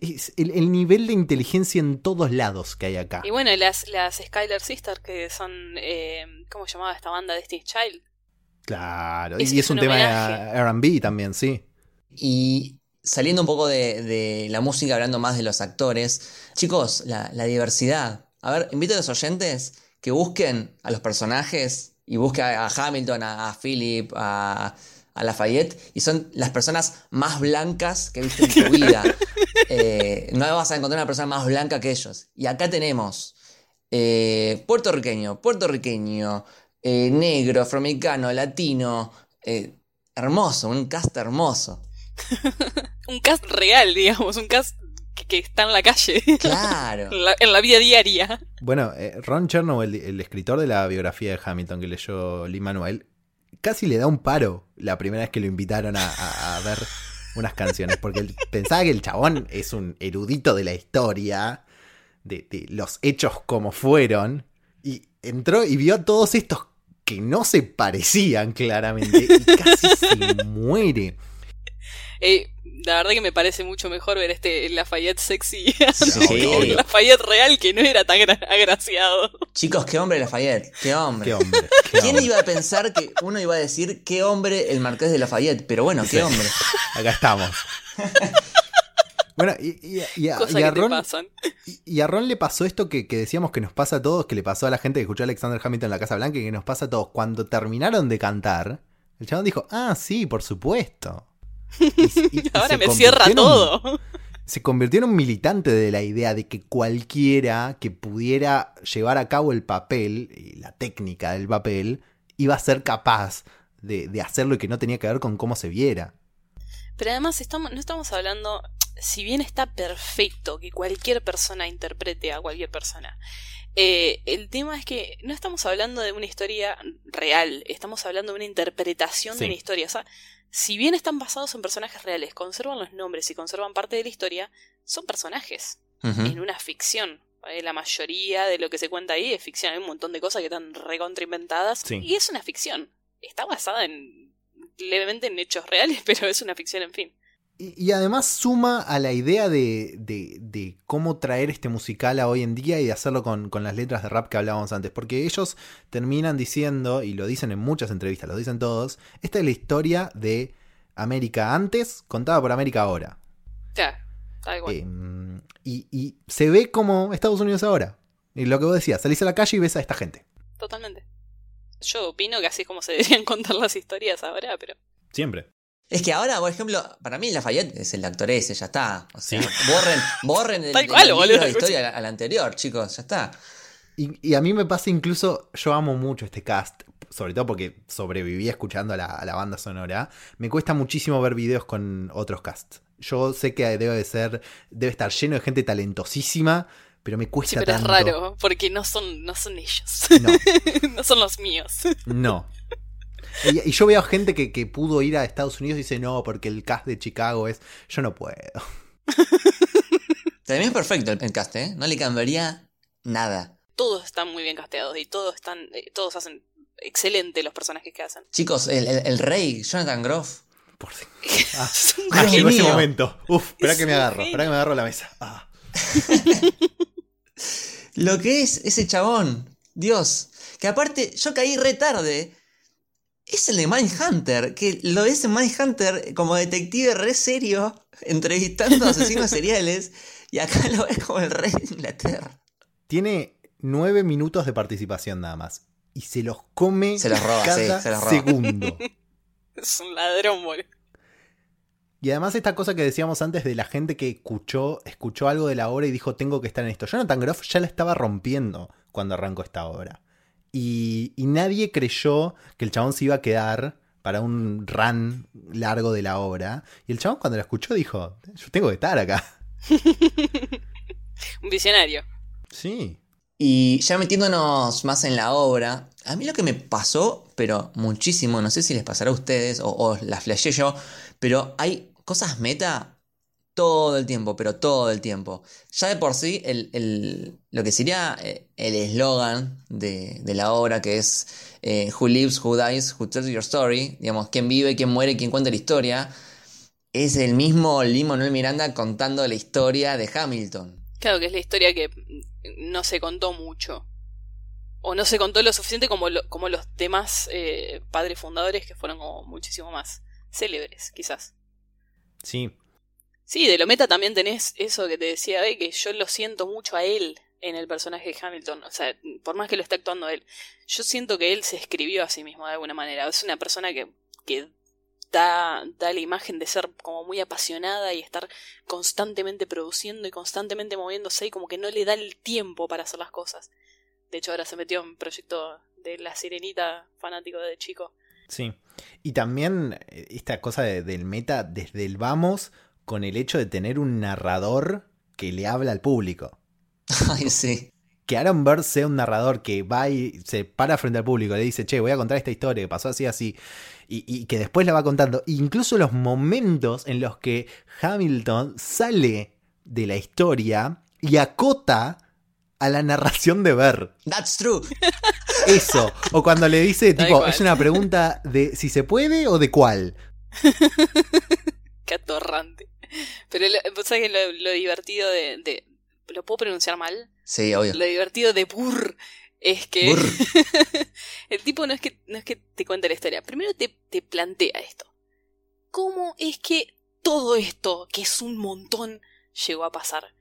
Es el, el nivel de inteligencia en todos lados que hay acá. Y bueno, las, las Skylar Sisters, que son. Eh, ¿Cómo se llamaba esta banda? Destiny's Child. Claro, Es- y es, es un, un tema homenaje. de RB también, sí. Y saliendo un poco de, de la música, hablando más de los actores. Chicos, la, la diversidad. A ver, invito a los oyentes que busquen a los personajes y busquen a, a Hamilton, a, a Philip, a, a Lafayette. Y son las personas más blancas que viste en tu vida. Eh, no vas a encontrar una persona más blanca que ellos. Y acá tenemos eh, puertorriqueño, puertorriqueño, eh, negro, afroamericano, latino. eh, hermoso, un cast hermoso. Un cast real, digamos. Un cast que, que está en la calle. Claro. en, la, en la vida diaria. Bueno, eh, Ron Chernow, el, el escritor de la biografía de Hamilton que leyó Lee Manuel, casi le da un paro la primera vez que lo invitaron a, a- a ver unas canciones, porque él pensaba que el chabón es un erudito de la historia, de, de los hechos como fueron, y entró y vio a todos estos que no se parecían claramente, y casi se muere. Eh, la verdad que me parece mucho mejor ver este Lafayette sexy. Sí. El Lafayette real que no era tan gra- agraciado. Chicos, qué hombre Lafayette, qué hombre. Qué hombre. qué ¿Quién hombre. iba a pensar que uno iba a decir qué hombre el marqués de Lafayette? Pero bueno, qué Sí. hombre. Acá estamos. Bueno, y, y- y a, y a que te Ron, pasan. y- y a Ron le pasó esto que, que decíamos que nos pasa a todos, que le pasó a la gente que escuchó a Alexander Hamilton en la Casa Blanca y que nos pasa a todos. Cuando terminaron de cantar, el chabón dijo, ah, sí, por supuesto. Y- y- y Ahora me cierra todo. se convirtió en un militante de la idea de que cualquiera que pudiera llevar a cabo el papel, y la técnica del papel, iba a ser capaz de, de hacerlo y que no tenía que ver con cómo se viera. Pero además estamos, no estamos hablando. si bien está perfecto que cualquier persona interprete a cualquier persona, eh, el tema es que no estamos hablando de una historia real, estamos hablando de una interpretación Sí. de una historia. O sea, si bien están basados en personajes reales, conservan los nombres y conservan parte de la historia, son personajes en una ficción. Eh, La mayoría de lo que se cuenta ahí es ficción. Hay un montón de cosas que están recontrainventadas. Sí. Y es una ficción. Está basada en levemente en hechos reales, pero es una ficción, en fin. Y, y además suma a la idea de, de- de cómo traer este musical a hoy en día y de hacerlo con, con las letras de rap que hablábamos antes. Porque ellos terminan diciendo, y lo dicen en muchas entrevistas, lo dicen todos, esta es la historia de América antes, contada por América ahora. Claro, tal cual. Em, y, y se ve como Estados Unidos ahora. Y lo que vos decías, salís a la calle y ves a esta gente. Totalmente. Yo opino que así es como se deberían contar las historias ahora, pero. Siempre. Es que ahora, por ejemplo, para mí Lafayette es el actor ese, ya está. O sea, borren, borren el, cual, el boludo. libro de historia al, al anterior, chicos, ya está. Y, y a mí me pasa incluso, yo amo mucho este cast, sobre todo porque sobreviví escuchando a la, a la banda sonora. Me cuesta muchísimo ver videos con otros casts. Yo sé que debe de ser, debe estar lleno de gente talentosísima, pero me Sí, cuesta pero es raro, porque no son, no son ellos. No, no son los míos. no. Y, y yo veo gente que, que pudo ir a Estados Unidos y dice no, porque el cast de Chicago es. Yo no puedo. También es perfecto el, el cast, ¿eh? No le cambiaría nada. Todos están muy bien casteados y todos están, eh, todos hacen excelente los personajes que hacen. Chicos, el, el- el rey, Jonathan Groff. Por si- Es un Ah, llegó ese momento. Uf, espera Es que me agarro, espera que me agarro la mesa. Ah. Lo que es ese chabón. Dios. Que aparte, yo caí re tarde. Es el de Mindhunter. Que lo es en Mindhunter como detective re serio. Entrevistando a asesinos seriales. Y acá lo ves como el rey de Inglaterra. Tiene nueve minutos de participación nada más. Y se los come Se los roba, cada sí, se los roba. segundo. Es un ladrón, boludo. Y además esta cosa que decíamos antes de la gente que escuchó, escuchó algo de la obra y dijo tengo que estar en esto. Jonathan Groff ya la estaba rompiendo cuando arrancó esta obra. Y, y nadie creyó que el chabón se iba a quedar para un run largo de la obra. Y el chabón cuando la escuchó dijo, yo tengo que estar acá. Un visionario. Sí. Y ya metiéndonos más en la obra, a mí lo que me pasó, pero muchísimo, no sé si les pasará a ustedes o, o las flashé yo, pero hay cosas meta todo el tiempo, pero todo el tiempo. Ya de por sí, el, el- lo que sería eh, el eslogan de, de la obra, que es eh, Who lives, who dies, who tells your story, digamos, quién vive, quién muere, quién cuenta la historia, es el mismo Lin Manuel Miranda contando la historia de Hamilton. Claro que es la historia que mm, no se contó mucho. O no se contó lo suficiente como, lo- como los demás eh, padres fundadores que fueron como muchísimo más célebres, quizás. Sí. Sí, de lo meta también tenés eso que te decía, eh, que yo lo siento mucho a él en el personaje de Hamilton. O sea, por más que lo esté actuando él, yo siento que él se escribió a sí mismo de alguna manera. Es una persona que, que da, da la imagen de ser como muy apasionada y estar constantemente produciendo y constantemente moviéndose y como que no le da el tiempo para hacer las cosas. De hecho, ahora se metió en proyecto de La Sirenita, fanático de chico. Sí. Y también eh, esta cosa de- del meta desde el vamos con el hecho de tener un narrador que le habla al público. Ay, sí. Que Aaron Burr sea un narrador que va y se para frente al público, le dice, che, voy a contar esta historia que pasó así, así, y, y que después la va contando. Incluso los momentos en los que Hamilton sale de la historia y acota a la narración de Burr. That's true. Eso. O cuando le dice, tipo, es una pregunta de si se puede o de cuál. Qué atorrante. Pero lo, vos sabés que lo, lo divertido de, de- ¿Lo puedo pronunciar mal? Sí, obvio. Lo divertido de Burr es que Burr. el tipo no es que, no es que te cuente la historia. Primero te, te plantea esto. ¿Cómo es que todo esto, que es un montón, llegó a pasar?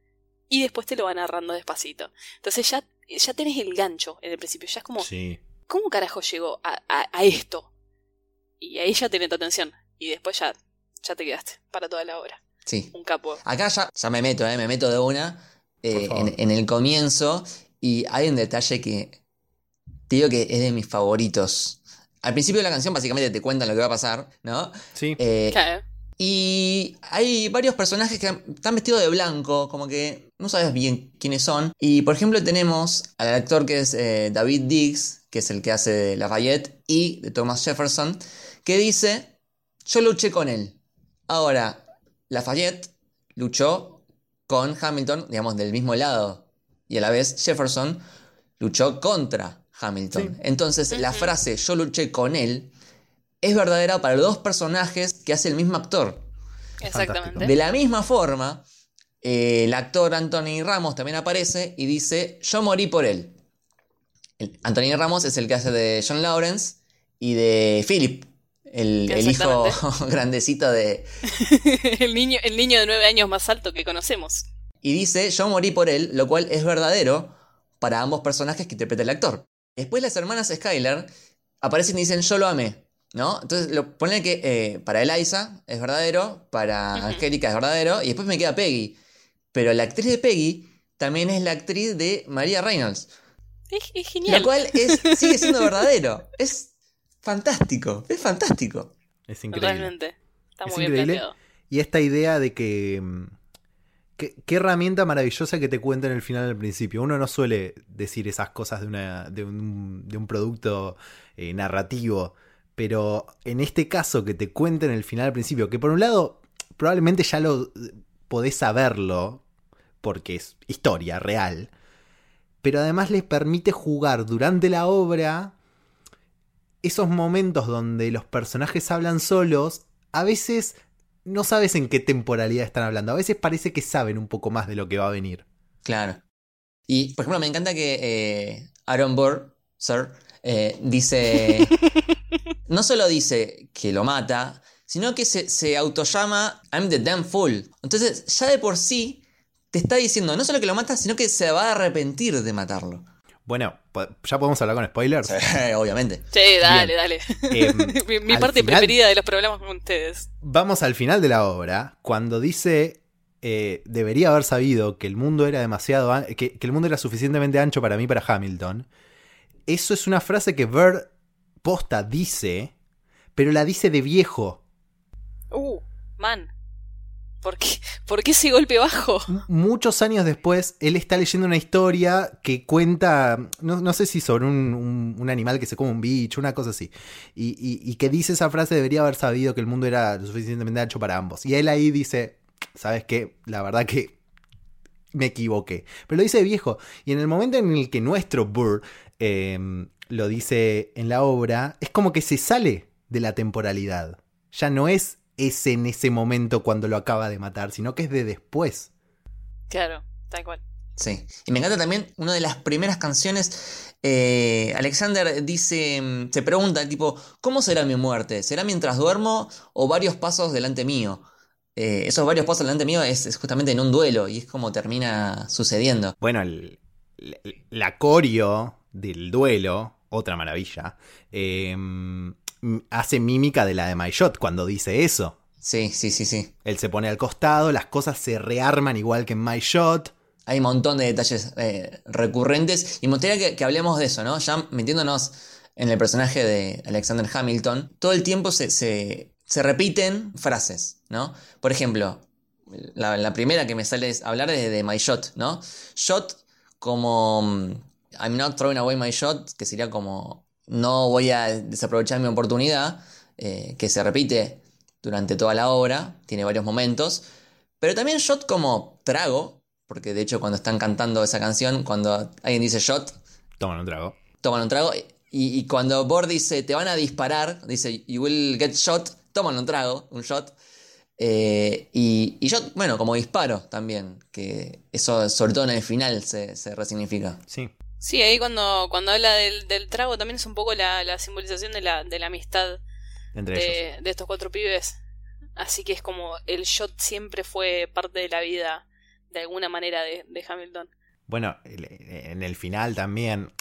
Y después te lo va narrando despacito. Entonces ya, ya tenés el gancho en el principio. Ya es como, Sí. ¿cómo carajo llegó a, a- a esto? Y ahí ya tenés tu atención. Y después ya, ya te quedaste para toda la obra. Sí. Un capo. Acá ya, ya me meto, ¿eh? me meto de una eh, en el comienzo. Y hay un detalle que te digo que es de mis favoritos. Al principio de la canción básicamente te cuentan lo que va a pasar, ¿no? Sí. Eh, Claro. Y hay varios personajes que están vestidos de blanco, como que no sabes bien quiénes son. Y por ejemplo tenemos al actor que es eh, David Diggs, que es el que hace de Lafayette, y de Thomas Jefferson, que dice, yo luché con él. Ahora, Lafayette luchó con Hamilton, digamos, del mismo lado. Y a la vez Jefferson luchó contra Hamilton. Entonces, la frase yo luché con él es verdadera para los dos personajes que hace el mismo actor. Exactamente. De la misma forma, eh, el actor Anthony Ramos también aparece y dice, yo morí por él. Anthony Ramos es el que hace de John Lawrence y de Philip, el, hijo grandecito de... el, niño, el niño de nueve años más alto que conocemos. Y dice, yo morí por él, lo cual es verdadero para ambos personajes que interpreta el actor. Después las hermanas Skyler aparecen y dicen, yo lo amé. ¿No? Entonces lo pone que eh, para Eliza es verdadero, para Angélica es verdadero, y después me queda Peggy. Pero la actriz de Peggy también es la actriz de María Reynolds. Es, genial. Lo cual sigue siendo verdadero. Es fantástico, es fantástico. Es increíble. Realmente. Está muy bien planteado. Y esta idea de que mm, Qué, herramienta maravillosa que te cuenta en el final al principio. Uno no suele decir esas cosas de, una, de, un, de un producto eh, narrativo, pero en este caso que te cuenta en el final al principio, que por un lado probablemente ya lo podés saberlo, porque es historia real, pero además les permite jugar durante la obra esos momentos donde los personajes hablan solos, a veces no sabes en qué temporalidad están hablando. A veces parece que saben un poco más de lo que va a venir. Claro. Y, por ejemplo, me encanta que eh, Aaron Burr, sir, eh, dice. no solo dice que lo mata, sino que se, se autollama I'm the damn fool. Entonces, ya de por sí te está diciendo no solo que lo mata, sino que se va a arrepentir de matarlo. Bueno, ¿ya podemos hablar con spoilers? obviamente. Sí, dale, dale. Em, mi, parte preferida de los problemas con ustedes. Vamos al final de la obra, cuando dice eh, debería haber sabido que el mundo era demasiado que, que, el mundo era suficientemente ancho para mí para Hamilton. Eso es una frase que Bird posta dice, pero la dice de viejo. Uh, man. ¿Por qué, ¿Por qué ese golpe bajo? Muchos años después, él está leyendo una historia que cuenta, no, sé si sobre un, animal que se come un bicho, una cosa así, y, que dice esa frase, debería haber sabido que el mundo era lo suficientemente ancho para ambos. Y él ahí dice, ¿sabes qué? La verdad que me equivoqué. Pero lo dice viejo. Y en el momento en el que nuestro Burr em, lo dice en la obra, es como que se sale de la temporalidad. Ya no es es en ese momento cuando lo acaba de matar, sino que es de después. Claro, tal cual. Sí. Y me encanta también una de las primeras canciones. Eh, Alexander dice, mm, se pregunta, tipo, ¿cómo será mi muerte? ¿Será mientras duermo o varios pasos delante mío? Eh, esos varios pasos delante mío es, justamente en un duelo y es como termina sucediendo. Bueno, el, la corio del duelo, otra maravilla, eh, hace mímica de la de My Shot cuando dice eso. Sí, sí, sí, sí. Él se pone al costado, las cosas se rearman igual que en My Shot. Hay un montón de detalles eh, recurrentes y me gustaría que, hablemos de eso, ¿no? Ya metiéndonos en el personaje de Alexander Hamilton, todo el tiempo se, se, repiten frases, ¿no? Por ejemplo, la, primera que me sale es hablar de, de My Shot, ¿no? Shot como mm, I'm not throwing away my shot, que sería como no voy a desaprovechar mi oportunidad, eh, que se repite durante toda la obra, tiene varios momentos, pero también shot como trago, porque de hecho cuando están cantando esa canción, cuando alguien dice shot, toman un trago. Toman un trago, y, cuando Bord dice te van a disparar, dice you will get shot, toman un trago, un shot. Eh, y, y shot, bueno, como disparo también, que eso sobre todo en el final se, se resignifica. Sí. Sí, ahí cuando, cuando habla del, del trago también es un poco la, la simbolización de la, de la amistad de, de, estos cuatro pibes. Así que es como el shot siempre fue parte de la vida, de alguna manera, de, de Hamilton. Bueno, en el final también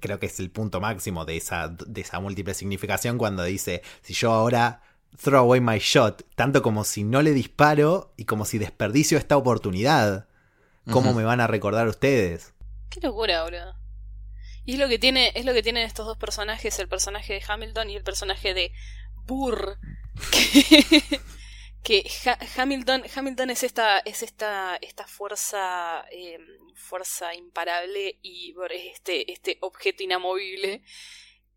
creo que es el punto máximo de esa, de esa múltiple significación cuando dice, si yo ahora throw away my shot, tanto como si no le disparo y como si desperdicio esta oportunidad, ¿cómo me van a recordar ustedes? Qué locura, boludo. Y es lo que tiene, es lo que tienen estos dos personajes, el personaje de Hamilton y el personaje de Burr, que Hamilton, Hamilton es esta, es esta, esta fuerza, em, fuerza imparable y este, este objeto inamovible.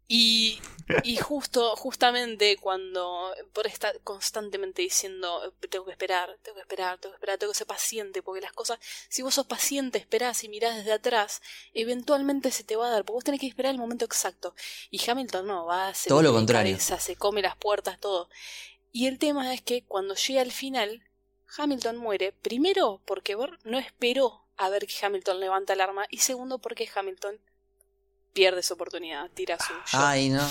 Y, y justo, justamente cuando por estar constantemente diciendo tengo que esperar, tengo que esperar, tengo que esperar, tengo que ser paciente, porque las cosas, si vos sos paciente, esperás y mirás desde atrás, eventualmente se te va a dar, porque vos tenés que esperar el momento exacto. Y Hamilton no, va a todo lo contrario. se come las puertas, todo. Y el tema es que cuando llega al final, Hamilton muere, primero porque no esperó a ver que Hamilton levanta el arma, y segundo porque Hamilton pierde su oportunidad, tira su Ay, no.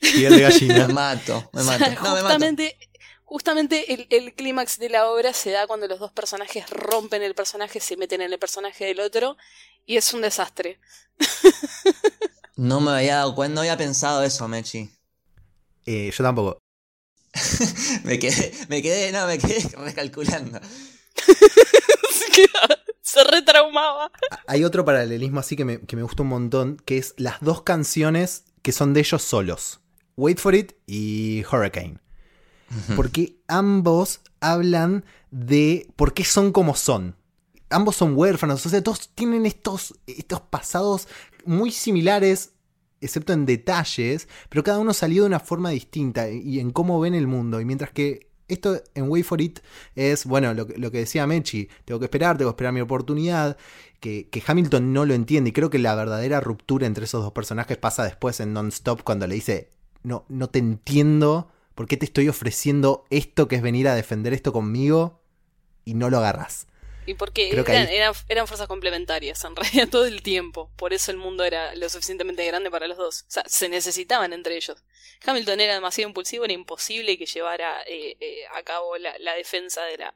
Pierde gallina. me mato, me mato. justamente, justamente el, el clímax de la obra se da cuando los dos personajes rompen el personaje, se meten en el personaje del otro, y es un desastre. no me había dado cuenta, no había pensado eso, Mechi. Eh, yo tampoco. me quedé, me quedé, no, me quedé recalculando. Se retraumaba. Hay otro paralelismo así que me, que me gusta un montón, que es las dos canciones que son de ellos solos. Wait for It y Hurricane. Porque ambos hablan de por qué son como son. Ambos son huérfanos, o sea, todos tienen estos, estos pasados muy similares excepto en detalles, pero cada uno salió de una forma distinta y en cómo ven el mundo. Y mientras que esto en Wait for It es, bueno, lo, que decía Mechi, tengo que esperar, tengo que esperar mi oportunidad, que, Hamilton no lo entiende y creo que la verdadera ruptura entre esos dos personajes pasa después en Non-Stop cuando le dice, no, no te entiendo, ¿por qué te estoy ofreciendo esto que es venir a defender esto conmigo y no lo agarras? Y porque eran, eran, fuerzas complementarias, en realidad todo el tiempo. Por eso el mundo era lo suficientemente grande para los dos. O sea, se necesitaban entre ellos. Hamilton era demasiado impulsivo, era imposible que llevara eh, eh, a cabo la, defensa de la...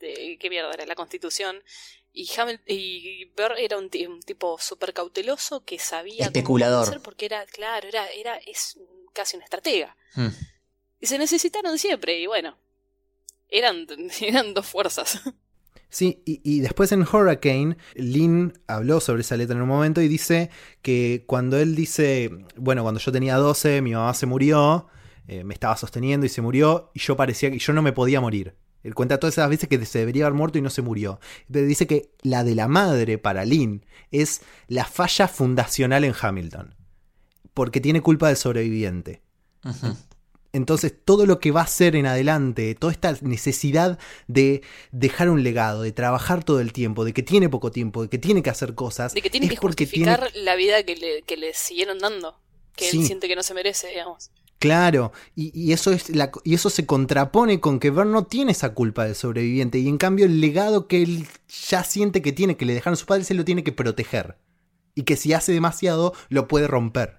De, ¿Qué mierda era? La constitución. Y, Hamilton, y Burr era un, tipo súper cauteloso que sabía... Especulador. porque era, claro, era, era es casi un estratega. Hmm. Y se necesitaron siempre, y bueno, eran, eran dos fuerzas. Sí, y, después en Hurricane, Lynn habló sobre esa letra en un momento y dice que cuando él dice, bueno, cuando yo tenía 12, mi mamá se murió, eh, me estaba sosteniendo y se murió, y yo parecía que yo no me podía morir. Él cuenta todas esas veces que se debería haber muerto y no se murió. Pero dice que la de la madre para Lynn es la falla fundacional en Hamilton. Porque tiene culpa del sobreviviente. Entonces, todo lo que va a hacer en adelante, toda esta necesidad de dejar un legado, de trabajar todo el tiempo, de que tiene poco tiempo, de que tiene que hacer cosas. De que tiene que justificar la vida que le, que le siguieron dando, que él siente que no se merece, digamos. Claro, y, eso es la, y eso se contrapone con que Vern no tiene esa culpa del sobreviviente, y en cambio el legado que él ya siente que tiene, que le dejaron sus padres, él lo tiene que proteger. Y que si hace demasiado, lo puede romper.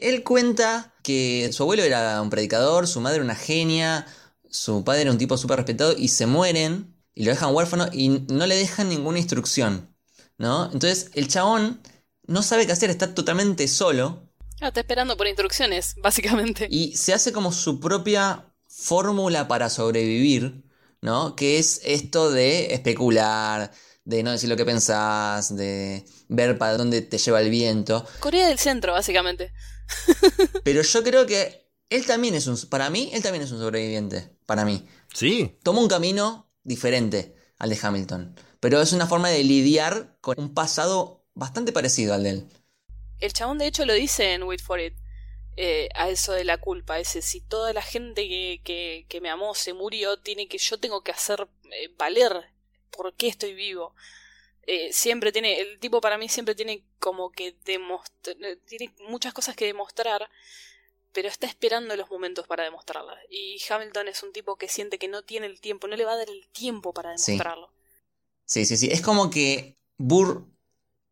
Él cuenta que su abuelo era un predicador, su madre una genia, su padre era un tipo súper respetado y se mueren y lo dejan huérfano y no le dejan ninguna instrucción, ¿no? Entonces el chabón no sabe qué hacer, está totalmente solo. Ah, está esperando por instrucciones, básicamente. Y se hace como su propia fórmula para sobrevivir, ¿no? Que es esto de especular, de no decir lo que pensás, de ver para dónde te lleva el viento. Corea del Centro, básicamente. Pero yo creo que él también es un. Para mí, él también es un sobreviviente. Para mí. Sí. Tomó un camino diferente al de Hamilton. Pero es una forma de lidiar con un pasado bastante parecido al de él. El chabón, de hecho, lo dice en Wait for It. Eh, a eso de la culpa. Ese, si toda la gente que, que, me amó se murió, tiene que, yo tengo que hacer eh, valer por qué estoy vivo. Eh, siempre tiene, el tipo para mí siempre tiene como que demostrar, tiene muchas cosas que demostrar, pero está esperando los momentos para demostrarlas. Y Hamilton es un tipo que siente que no tiene el tiempo, no le va a dar el tiempo para demostrarlo. Sí, sí, sí. Es como que Burr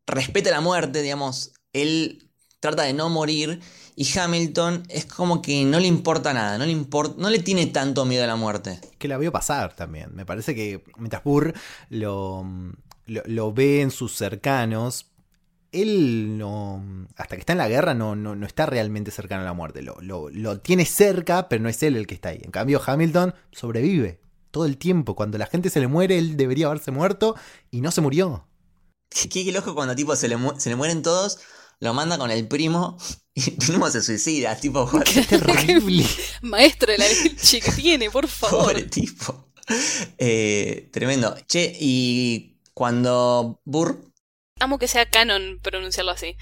respeta la muerte, digamos, él trata de no morir y Hamilton es como que no le importa nada, no le, importa, no le tiene tanto miedo a la muerte. Que la vio pasar también. Me parece que mientras Burr lo, lo, ve en sus cercanos, él no, hasta que está en la guerra no, no, está realmente cercano a la muerte. Lo, lo, tiene cerca, pero no es él el que está ahí. En cambio, Hamilton sobrevive todo el tiempo. Cuando la gente se le muere, él debería haberse muerto y no se murió. Qué, loco cuando tipo se le, se le mueren todos, lo manda con el primo Y mínimo se suicida, tipo, Qué terrible. Maestro de la leche que tiene, por favor. pobre tipo. Eh, tremendo. Che, y cuando Burr Amo que sea canon pronunciarlo así.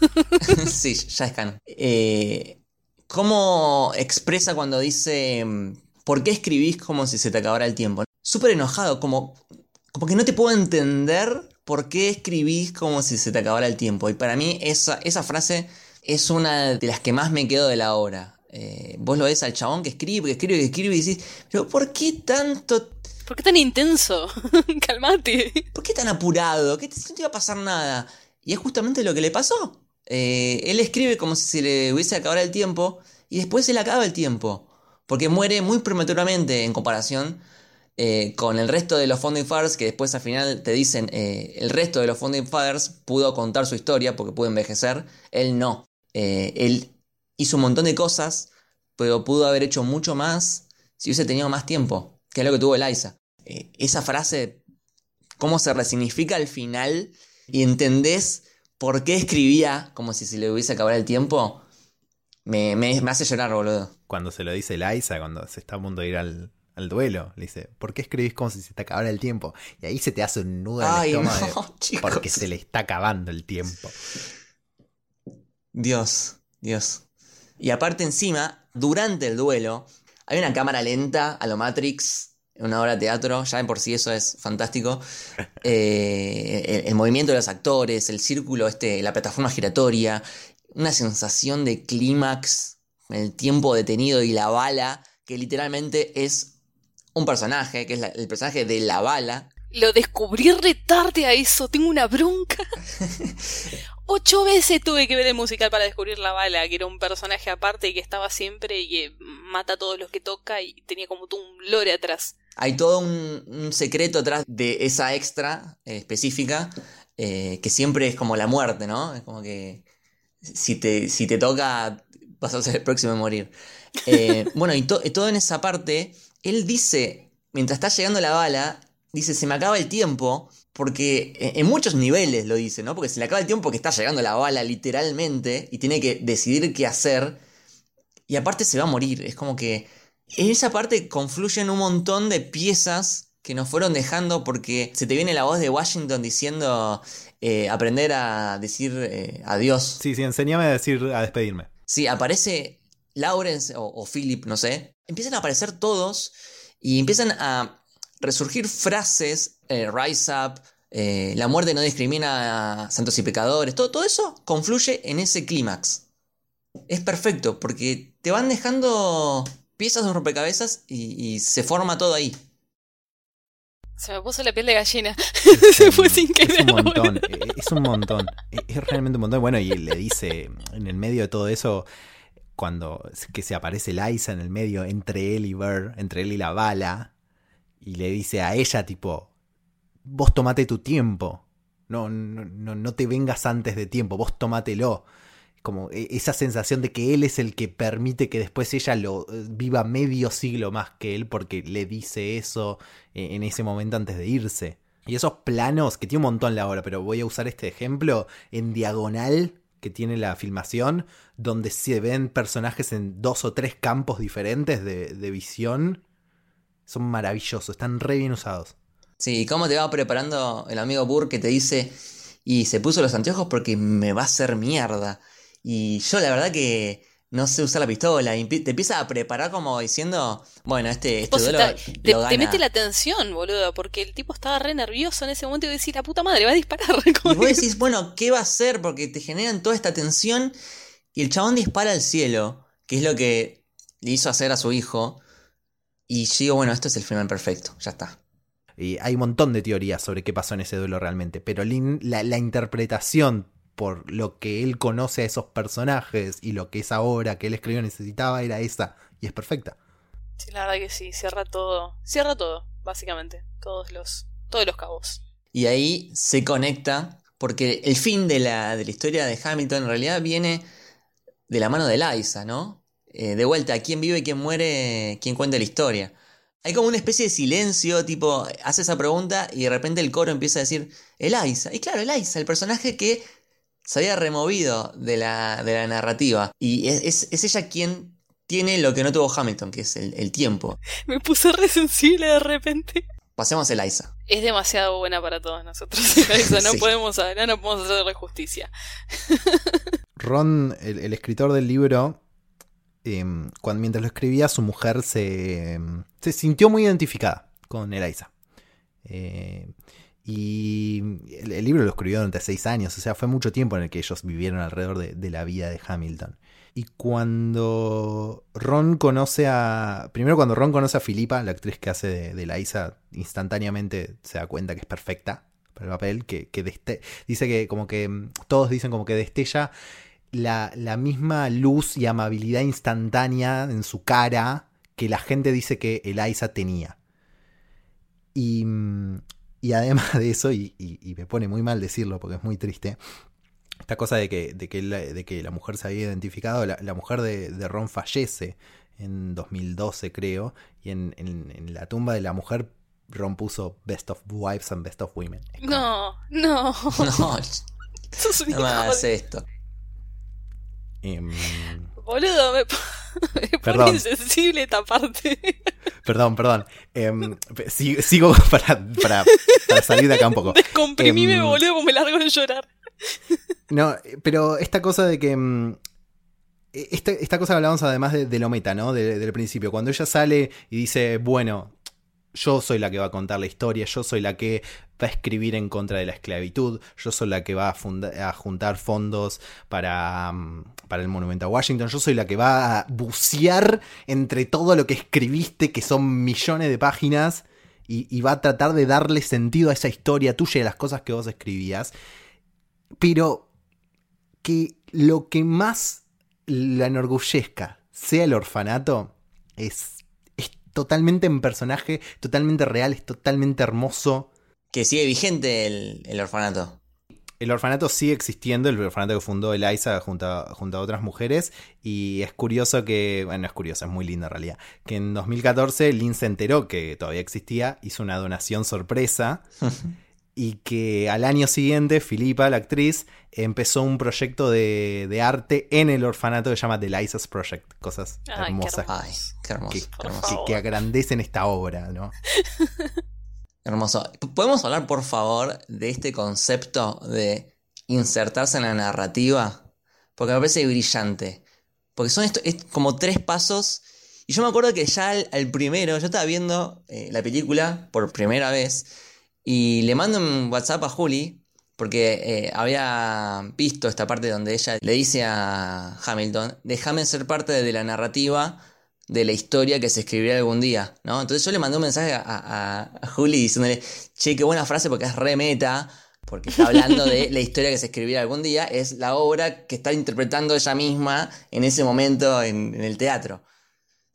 sí, ya es canon. Eh, ¿Cómo expresa cuando dice mm, ¿Por qué escribís como si se te acabara el tiempo? Súper enojado, como, como que no te puedo entender por qué escribís como si se te acabara el tiempo. Y para mí esa, esa frase es una de las que más me quedo de la obra. Eh, vos lo ves al chabón que escribe, que escribe, que escribe y decís, pero ¿por qué tanto ¿Por qué tan intenso? Calmate. ¿Por qué tan apurado? ¿Qué te, no te iba a pasar nada? Y es justamente lo que le pasó. Eh, él escribe como si se le hubiese acabado el tiempo y después se le acaba el tiempo. Porque muere muy prematuramente en comparación eh, con el resto de los Founding Fathers que después al final te dicen eh, el resto de los Founding Fathers pudo contar su historia porque pudo envejecer. Él no. Él hizo un montón de cosas, pero pudo haber hecho mucho más si hubiese tenido más tiempo, que es lo que tuvo Eliza. Eh, esa frase, cómo se resignifica al final y entendés por qué escribía como si se le hubiese acabado el tiempo, me, me- me hace llorar, boludo. Cuando se lo dice Liza, cuando se está a punto de ir al, al duelo, le dice, ¿por qué escribís como si se te acabara el tiempo? Y ahí se te hace un nudo en el Ay, estómago. no, de- chicos. porque se le está acabando el tiempo. Dios, Dios. Y aparte encima, durante el duelo, hay una cámara lenta a lo Matrix, una obra de teatro, ya en por sí eso es fantástico. Eh, el, el movimiento de los actores, el círculo, este, la plataforma giratoria, una sensación de clímax, el tiempo detenido y la bala, que literalmente es un personaje, que es la- el personaje de la bala, Lo descubrí re tarde a eso, tengo una bronca. Ocho veces tuve que ver el musical para descubrir la bala, que era un personaje aparte y que estaba siempre y que mata a todos los que toca y tenía como todo un lore atrás. Hay todo un, un secreto atrás de esa extra eh, específica eh, que siempre es como la muerte, ¿no? Es como que si te, si te toca vas a ser el próximo a morir. Eh, bueno, y to- todo en esa parte, él dice, mientras está llegando la bala, dice, se me acaba el tiempo, porque en en muchos niveles lo dice, ¿no? Porque se le acaba el tiempo porque está llegando la bala literalmente y tiene que decidir qué hacer. Y aparte se va a morir. Es como que en esa parte confluyen un montón de piezas que nos fueron dejando porque se te viene la voz de Washington diciendo eh, aprender a decir eh, adiós. Sí, sí, enséñame a decir, a despedirme. Sí, aparece Lawrence o, o Philip, no sé. Empiezan a aparecer todos y empiezan a resurgir frases, eh, Rise Up, eh, la muerte no discrimina a santos y pecadores, todo, todo eso confluye en ese clímax. Es perfecto porque te van dejando piezas de un rompecabezas y, y se forma todo ahí. Se me puso la piel de gallina. Se fue sin Es querer. un montón, boludo. eh, es un montón. Eh, Es realmente un montón. Bueno, y le dice en el medio de todo eso, cuando que se aparece Liza en el medio entre él y Burr, entre él y la bala, y le dice a ella, tipo, vos tomate tu tiempo. No, no, no, te vengas antes de tiempo, vos tomátelo. Como e- esa sensación de que él es el que permite que después ella lo eh, viva medio siglo más que él porque le dice eso eh, en ese momento antes de irse. Y esos planos, que tiene un montón la obra, pero voy a usar este ejemplo en diagonal que tiene la filmación, donde se ven personajes en dos o tres campos diferentes de, de visión. Son maravillosos, están re bien usados. Sí, ¿cómo te va preparando el amigo Burr que te dice, y se puso los anteojos porque me va a hacer mierda? Y yo la verdad que no sé usar la pistola, y te empieza a preparar como diciendo, bueno, este, este duelo está- lo te, gana. te mete la tensión, boludo, porque el tipo estaba re nervioso en ese momento y decís, la puta madre, va a disparar. Y vos decís, bueno, ¿qué va a hacer? Porque te generan toda esta tensión y el chabón dispara al cielo, que es lo que le hizo hacer a su hijo. Y yo digo, bueno, esto es el final perfecto, ya está. Y hay un montón de teorías sobre qué pasó en ese duelo realmente, pero la, la- la interpretación por lo que él conoce a esos personajes y lo que esa obra que él escribió necesitaba era esa, y es perfecta. Sí, la verdad que sí, cierra todo. Cierra todo, básicamente. Todos los, todos los cabos. Y ahí se conecta, porque el fin de la, de la historia de Hamilton en realidad viene de la mano de Liza, ¿no? Eh, de vuelta, quién vive y quién muere, quién cuenta la historia. Hay como una especie de silencio, tipo, hace esa pregunta y de repente el coro empieza a decir, Eliza. Y claro, Eliza, el personaje que se había removido de la, de la narrativa. Y es, es, ella quien tiene lo que no tuvo Hamilton, que es el, tiempo. Me puse re sensible de repente. Pasemos a Eliza. Es demasiado buena para todos nosotros. Eliza. No, podemos, no, no podemos hacerle justicia. Ron, el, escritor del libro, em, cuando, mientras lo escribía, su mujer se, em, se sintió muy identificada con Eliza. Eh, y el, libro lo escribió durante seis años, o sea, fue mucho tiempo en el que ellos vivieron alrededor de, la vida de Hamilton. Y cuando Ron conoce a. Primero, cuando Ron conoce a Filipa, la actriz que hace de, de instantáneamente se da cuenta que es perfecta para el papel. Que, dice que, como que. Mm, todos dicen como que destella la, la misma luz y amabilidad instantánea en su cara que la gente dice que Eliza tenía. Y, mm, y además de eso, y, me pone muy mal decirlo porque es muy triste, esta cosa de que, de que, la, de que la mujer se había identificado, la, mujer de, Ron fallece en 2012 creo, y en, la tumba de la mujer Ron puso Best of Wives and Best of Women. No, no. No, no me hagas esto. Em, Boludo, me, pone insensible esta parte. Perdón, perdón. Em, sigo para, para, salir de acá un poco. Descomprimime, eh, boludo, me largo de llorar. No, pero esta cosa de que. Em, esta, esta, cosa que hablábamos además de, lo meta, ¿no? del principio. Cuando ella sale y dice, bueno, yo soy la que va a contar la historia, yo soy la que va a escribir en contra de la esclavitud, yo soy la que va a, a juntar fondos para, mm, para, el monumento a Washington, yo soy la que va a bucear entre todo lo que escribiste, que son millones de páginas, y, va a tratar de darle sentido a esa historia tuya y a las cosas que vos escribías. Pero que lo que más la enorgullezca sea el orfanato es totalmente en personaje, totalmente real, es totalmente hermoso. Que sigue vigente el, orfanato. El orfanato sigue existiendo, el orfanato que fundó Eliza junto a, junto a otras mujeres. Y es curioso que, bueno, es curioso, es muy lindo en realidad, que en 2014 Lynn se enteró que todavía existía, hizo una donación sorpresa. y que al año siguiente Filipa, la actriz, empezó un proyecto de, arte en el orfanato que se llama The Liza's Project. Cosas hermosas qué hermoso, que, agrandecen esta obra, ¿no? Hermoso. ¿Podemos hablar, por favor, de este concepto de insertarse en la narrativa? Porque me parece brillante. Porque son esto, es como tres pasos. Y yo me acuerdo que ya al, primero, yo estaba viendo eh, la película por primera vez. Y le mando un WhatsApp a Juli, porque eh, había visto esta parte donde ella le dice a Hamilton, déjame ser parte de la narrativa de la historia que se escribirá algún día, ¿no? Entonces yo le mandé un mensaje a, a, Juli diciéndole, che, qué buena frase porque es remeta, porque está hablando de la historia que se escribirá algún día, es la obra que está interpretando ella misma en ese momento en, en el teatro.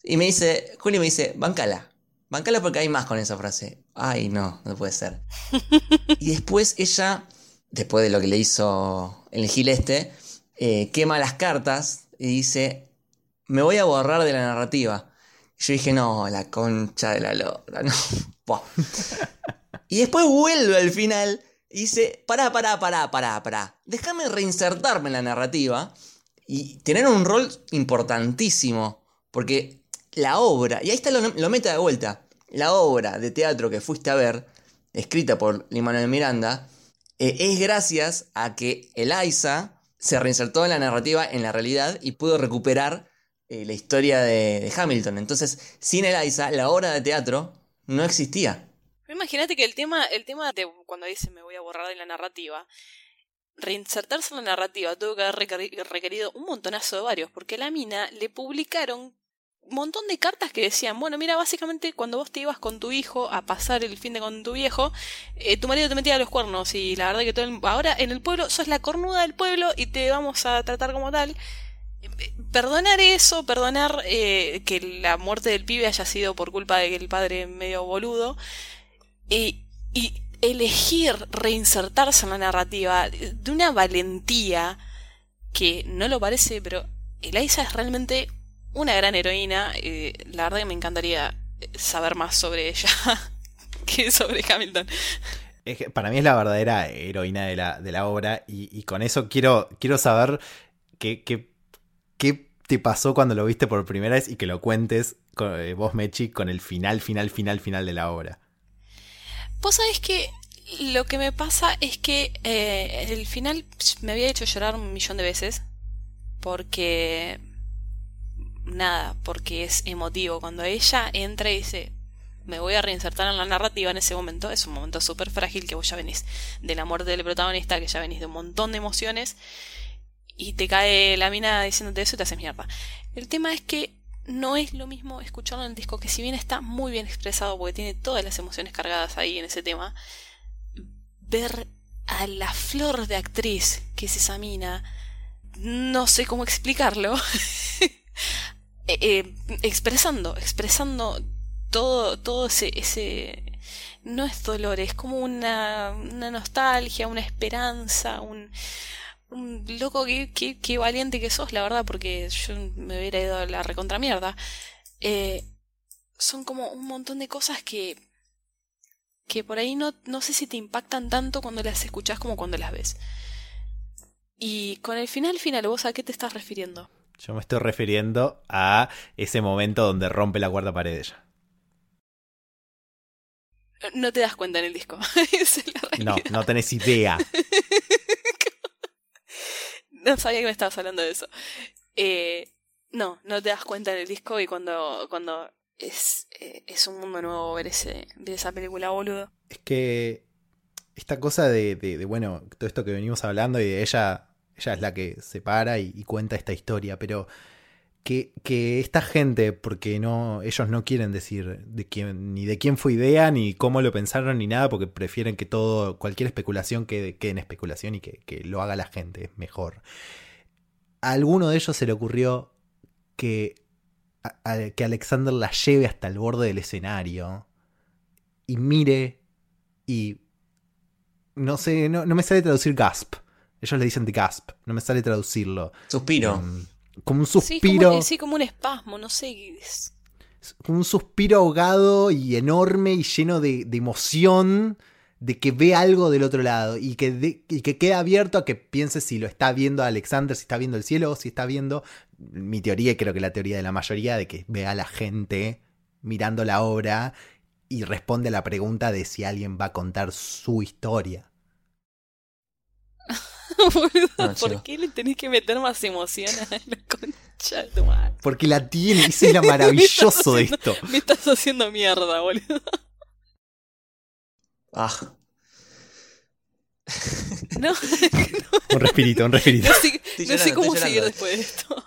Y me dice, Juli me dice, bancala, bancala porque hay más con esa frase. Ay, no, no puede ser. y después ella, después de lo que le hizo el Gil este, eh, quema las cartas y dice, me voy a borrar de la narrativa. Y yo dije, no, la concha de la lora, no. y después vuelve al final y dice, pará, pará, pará, pará, pará. Déjame reinsertarme en la narrativa y tener un rol importantísimo. Porque la obra, y ahí está lo, meta de vuelta la obra de teatro que fuiste a ver, escrita por Lin-Manuel Miranda, eh, es gracias a que Eliza se reinsertó en la narrativa, en la realidad, y pudo recuperar eh, la historia de, Hamilton. Entonces, sin Eliza, la obra de teatro no existía. Imagínate que el tema, el tema de cuando dice me voy a borrar de la narrativa, reinsertarse en la narrativa tuvo que haber requerido un montonazo de varios, porque la mina le publicaron montón de cartas que decían, bueno, mira, básicamente cuando vos te ibas con tu hijo a pasar el fin de con tu viejo, eh, tu marido te metía a los cuernos y la verdad que todo ahora en el pueblo sos la cornuda del pueblo y te vamos a tratar como tal. Perdonar eso, perdonar eh, que la muerte del pibe haya sido por culpa de que el padre medio boludo y, y elegir reinsertarse en la narrativa de una valentía que no lo parece, pero Eliza es realmente una gran heroína. y la verdad que me encantaría saber más sobre ella que sobre Hamilton. para mí es la verdadera heroína de la, de la obra y, con eso quiero, quiero saber qué, qué, qué, te pasó cuando lo viste por primera vez y que lo cuentes eh, vos, Mechi, con el final, final, final, final de la obra. Vos sabés que lo que me pasa es que eh, el final me había hecho llorar un millón de veces porque... Nada, porque es emotivo. Cuando ella entra y dice, me voy a reinsertar en la narrativa en ese momento. Es un momento súper frágil que vos ya venís de la muerte del protagonista, que ya venís de un montón de emociones y te cae la mina diciéndote eso y te haces mierda. El tema es que no es lo mismo escucharlo en el disco, que si bien está muy bien expresado porque tiene todas las emociones cargadas ahí en ese tema, ver a la flor de actriz que es esa mina, no sé cómo explicarlo, eh, eh, expresando, expresando todo, todo ese, ese, no es dolor, es como una, una nostalgia, una esperanza, un, un loco, qué, qué, valiente que sos, la verdad, porque yo me hubiera ido a la recontra mierda. Eh, son como un montón de cosas que, que por ahí no, no sé si te impactan tanto cuando las escuchas como cuando las ves. Y con el final final, ¿vos a qué te estás refiriendo? Yo me estoy refiriendo a ese momento donde rompe la cuarta pared ella. No te das cuenta en el disco. no, no tenés idea. no sabía que me estabas hablando de eso. Eh, no, no te das cuenta en el disco y cuando, cuando es, eh, es un mundo nuevo ver, ese, ver esa película, boludo. Es que esta cosa de, de, bueno, todo esto que venimos hablando y de ella, ella es la que se para y cuenta esta historia, pero que, esta gente, porque no, ellos no quieren decir de quién, ni de quién fue idea, ni cómo lo pensaron, ni nada, porque prefieren que todo, cualquier especulación quede, en especulación y que, lo haga la gente mejor. A alguno de ellos se le ocurrió que, que Alexander la lleve hasta el borde del escenario y mire y no sé, no, me sale traducir gasp. Ellos le dicen de gasp, no me sale traducirlo. Suspiro. Em, como un suspiro. Sí, como, un espasmo, no sé. Como un suspiro ahogado y enorme y lleno de, emoción de que ve algo del otro lado y que, y que queda abierto a que piense si lo está viendo Alexander, si está viendo el cielo o si está viendo mi teoría, y creo que la teoría de la mayoría, de que ve a la gente mirando la obra y responde a la pregunta de si alguien va a contar su historia. ¿por qué le tenés que meter más emoción a la concha de tu madre? Porque la tiene, ese es maravilloso de esto. Me estás haciendo mierda, boludo. Ah. No, Un respirito, un respirito. No sé, cómo seguir después de esto.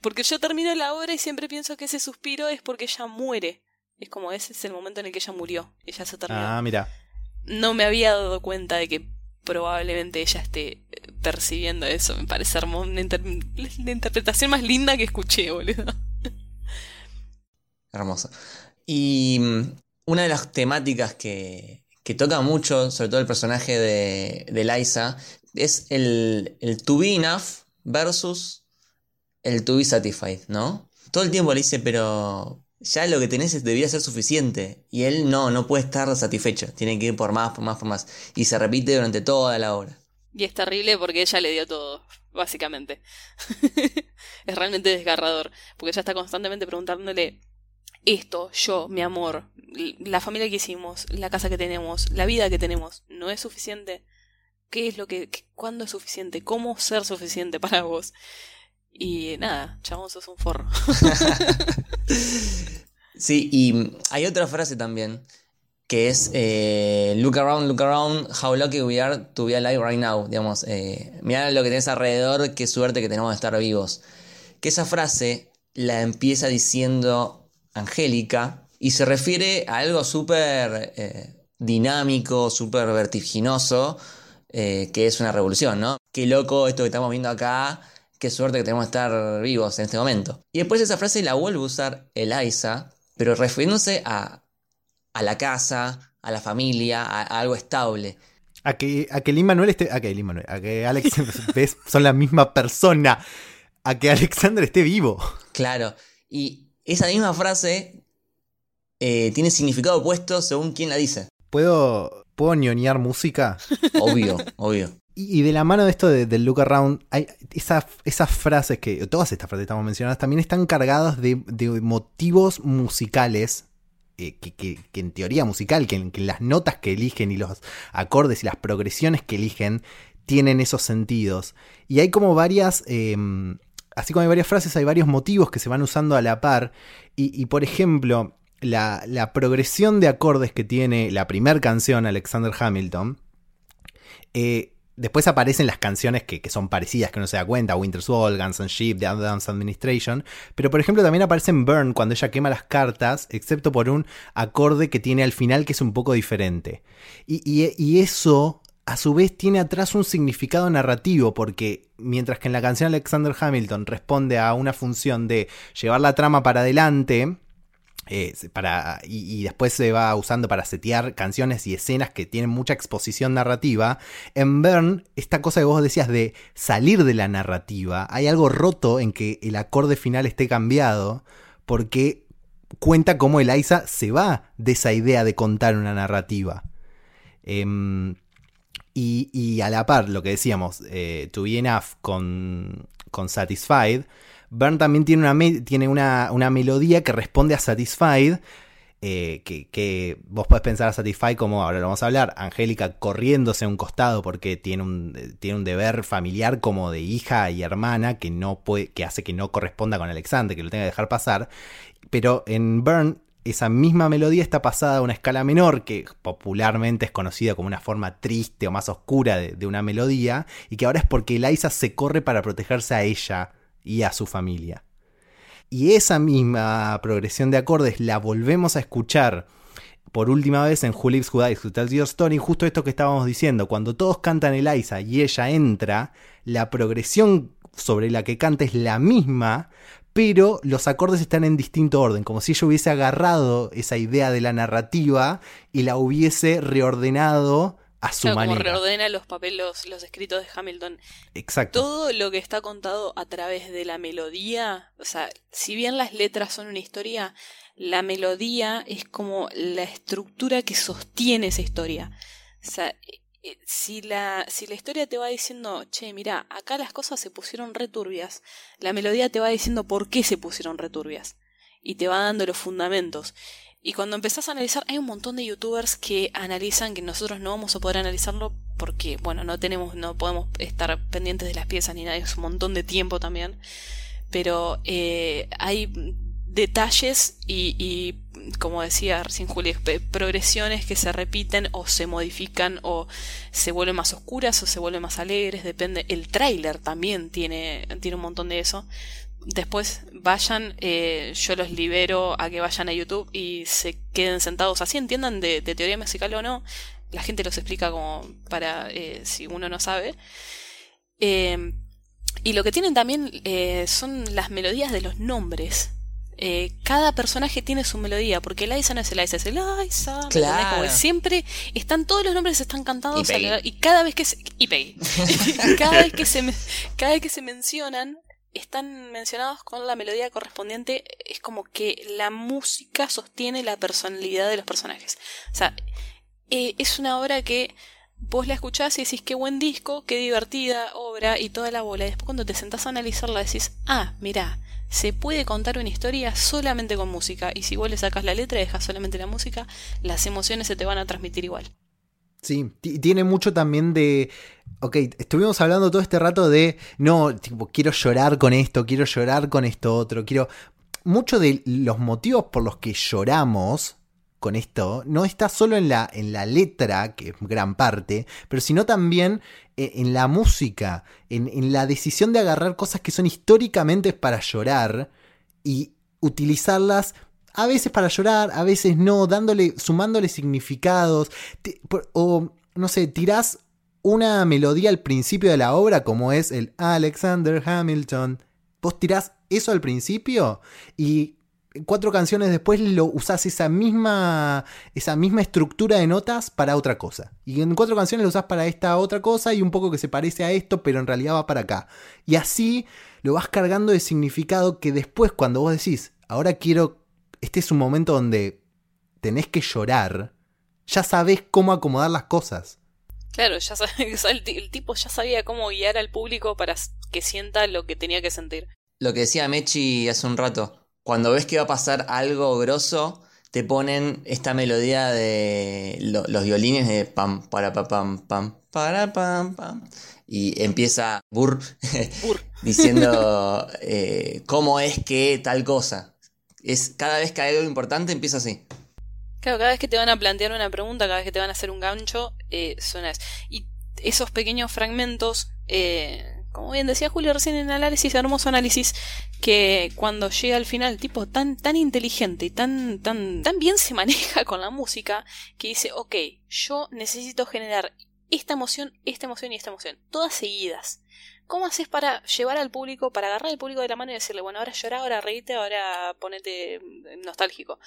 Porque yo termino la obra y siempre pienso que ese suspiro es porque ella muere. Es como ese es el momento en el que ella murió. Ella se terminó. Ah, mira. No me había dado cuenta de que probablemente ella esté percibiendo eso. Me parece hermoso. La interpretación más linda que escuché, boludo. Hermosa. Y mm, una de las temáticas que, que toca mucho, sobre todo el personaje de, de Liza, es el, el to be enough versus el to be satisfied, ¿no? Todo el tiempo le dice, pero ya lo que tenés debería ser suficiente. Y él no, no puede estar satisfecho. Tiene que ir por más, por más, por más. Y se repite durante toda la obra. Y es terrible porque ella le dio todo, básicamente. es realmente desgarrador. Porque ella está constantemente preguntándole esto, yo, mi amor, la familia que hicimos, la casa que tenemos, la vida que tenemos, ¿no es suficiente? ¿Qué es lo que, cuándo es suficiente? ¿Cómo ser suficiente para vos? Y nada, chabón, sos un forro. sí, y hay otra frase también que es eh, Look around, look around, how lucky we are to be alive right now. Digamos, eh, mira lo que tenés alrededor, qué suerte que tenemos de estar vivos. Que esa frase la empieza diciendo Angélica y se refiere a algo súper eh, dinámico, súper vertiginoso, que es una revolución, ¿no? Qué loco esto que estamos viendo acá qué suerte que tenemos de estar vivos en este momento. Y después esa frase la vuelve a usar Eliza, pero refiriéndose a, a la casa, a la familia, a, algo estable. A que, a que Lin Manuel esté. A que Lin Manuel, a que Alex son la misma persona. A que Alexander esté vivo. Claro. Y esa misma frase eh, tiene significado opuesto según quién la dice. Puedo ¿Puedo ñoñar música? Obvio, obvio. Y, de la mano de esto del look around, hay esas, esas frases que, todas estas frases que estamos mencionando, también están cargadas de, motivos musicales, eh, que, en teoría musical, que, que las notas que eligen y los acordes y las progresiones que eligen tienen esos sentidos. Y hay como varias, em, así como hay varias frases, hay varios motivos que se van usando a la par. Y, por ejemplo, la, la, progresión de acordes que tiene la primera canción, Alexander Hamilton, eh, Después aparecen las canciones que, son parecidas, que uno se da cuenta, Winter's Wall, Guns and Sheep, The Dance Administration. Pero por ejemplo también aparece en Burn cuando ella quema las cartas, excepto por un acorde que tiene al final que es un poco diferente. Y, eso a su vez tiene atrás un significado narrativo, porque mientras que en la canción Alexander Hamilton responde a una función de llevar la trama para adelante, eh, para, y, después se va usando para setear canciones y escenas que tienen mucha exposición narrativa. En Burn, esta cosa que vos decías de salir de la narrativa, hay algo roto en que el acorde final esté cambiado, porque cuenta cómo Eliza se va de esa idea de contar una narrativa. Em, y, a la par, lo que decíamos, eh, To Be Enough con, con Satisfied, Burn también tiene una, tiene una, melodía que responde a Satisfied. Eh, que, vos podés pensar a Satisfied como, ahora lo vamos a hablar, Angélica corriéndose a un costado porque tiene un, tiene un deber familiar como de hija y hermana que, no puede, que hace que no corresponda con Alexander, que lo tenga que dejar pasar. Pero en Burn esa misma melodía está pasada a una escala menor, que popularmente es conocida como una forma triste o más oscura de, de una melodía, y que ahora es porque Eliza se corre para protegerse a ella y a su familia. Y esa misma progresión de acordes la volvemos a escuchar por última vez en Who Lives Who Dies, Who Tells Your Story, justo esto que estábamos diciendo, cuando todos cantan Eliza y ella entra, la progresión sobre la que canta es la misma, pero los acordes están en distinto orden, como si ella hubiese agarrado esa idea de la narrativa y la hubiese reordenado a su manera. Como reordena los papeles, los, escritos de Hamilton. Exacto. Todo lo que está contado a través de la melodía, o sea, si bien las letras son una historia, la melodía es como la estructura que sostiene esa historia. O sea, eh, si la, si la historia te va diciendo, che, mira, acá las cosas se pusieron returbias, la melodía te va diciendo por qué se pusieron returbias. Y te va dando los fundamentos. Y cuando empezás a analizar, hay un montón de youtubers que analizan que nosotros no vamos a poder analizarlo porque, bueno, no tenemos, no podemos estar pendientes de las piezas ni nada, es un montón de tiempo también. Pero eh, hay detalles y, y, como decía recién Juli, progresiones que se repiten o se modifican o se vuelven más oscuras o se vuelven más alegres, depende. El tráiler también tiene, tiene un montón de eso después vayan, eh, yo los libero a que vayan a YouTube y se queden sentados así, entiendan de, teoría musical o no. La gente los explica como para eh, si uno no sabe. Eh, y lo que tienen también son las melodías de los nombres. cada personaje tiene su melodía, porque Liza no es Eliza, es Eliza. Claro. siempre están, todos los nombres están cantados y, cada vez que se, y cada vez que se cada vez que se mencionan están mencionados con la melodía correspondiente, es como que la música sostiene la personalidad de los personajes. O sea, eh, es una obra que vos la escuchás y decís qué buen disco, qué divertida obra y toda la bola. Y después cuando te sentás a analizarla decís, ah, mirá, se puede contar una historia solamente con música. Y si vos le sacas la letra y dejas solamente la música, las emociones se te van a transmitir igual. Sí, tiene mucho también de. Ok, estuvimos hablando todo este rato de. No, tipo, quiero llorar con esto, quiero llorar con esto otro, quiero. Muchos de los motivos por los que lloramos con esto no está solo en la, en la letra, que es gran parte, pero sino también eh, en la música, en, en la decisión de agarrar cosas que son históricamente para llorar y utilizarlas a veces para llorar, a veces no, dándole, sumándole significados, o no sé, tirás una melodía al principio de la obra como es el Alexander Hamilton. Vos tirás eso al principio y cuatro canciones después lo usás esa misma, esa misma estructura de notas para otra cosa. Y en cuatro canciones lo usás para esta otra cosa y un poco que se parece a esto, pero en realidad va para acá. Y así lo vas cargando de significado que después cuando vos decís, ahora quiero este es un momento donde tenés que llorar Ya sabes cómo acomodar las cosas. Claro, ya el, el tipo ya sabía cómo guiar al público para que sienta lo que tenía que sentir. Lo que decía Mechi hace un rato, cuando ves que va a pasar algo grosso, te ponen esta melodía de los violines de pam, para, pa, pam, pam, para, pam, pam. Y empieza Burr, diciendo eh, cómo es que tal cosa. Es, cada vez que hay algo importante empieza así. Claro, cada vez que te van a plantear una pregunta, cada vez que te van a hacer un gancho, eh, suena eso. Y esos pequeños fragmentos, eh, como bien decía Julio recién en análisis, hermoso análisis, que cuando llega al final, tipo tan, tan inteligente y tan, tan, tan bien se maneja con la música, que dice, ok, yo necesito generar esta emoción, esta emoción y esta emoción, todas seguidas. ¿Cómo haces para llevar al público, para agarrar al público de la mano y decirle, bueno, ahora llora, ahora reíte, ahora ponete nostálgico?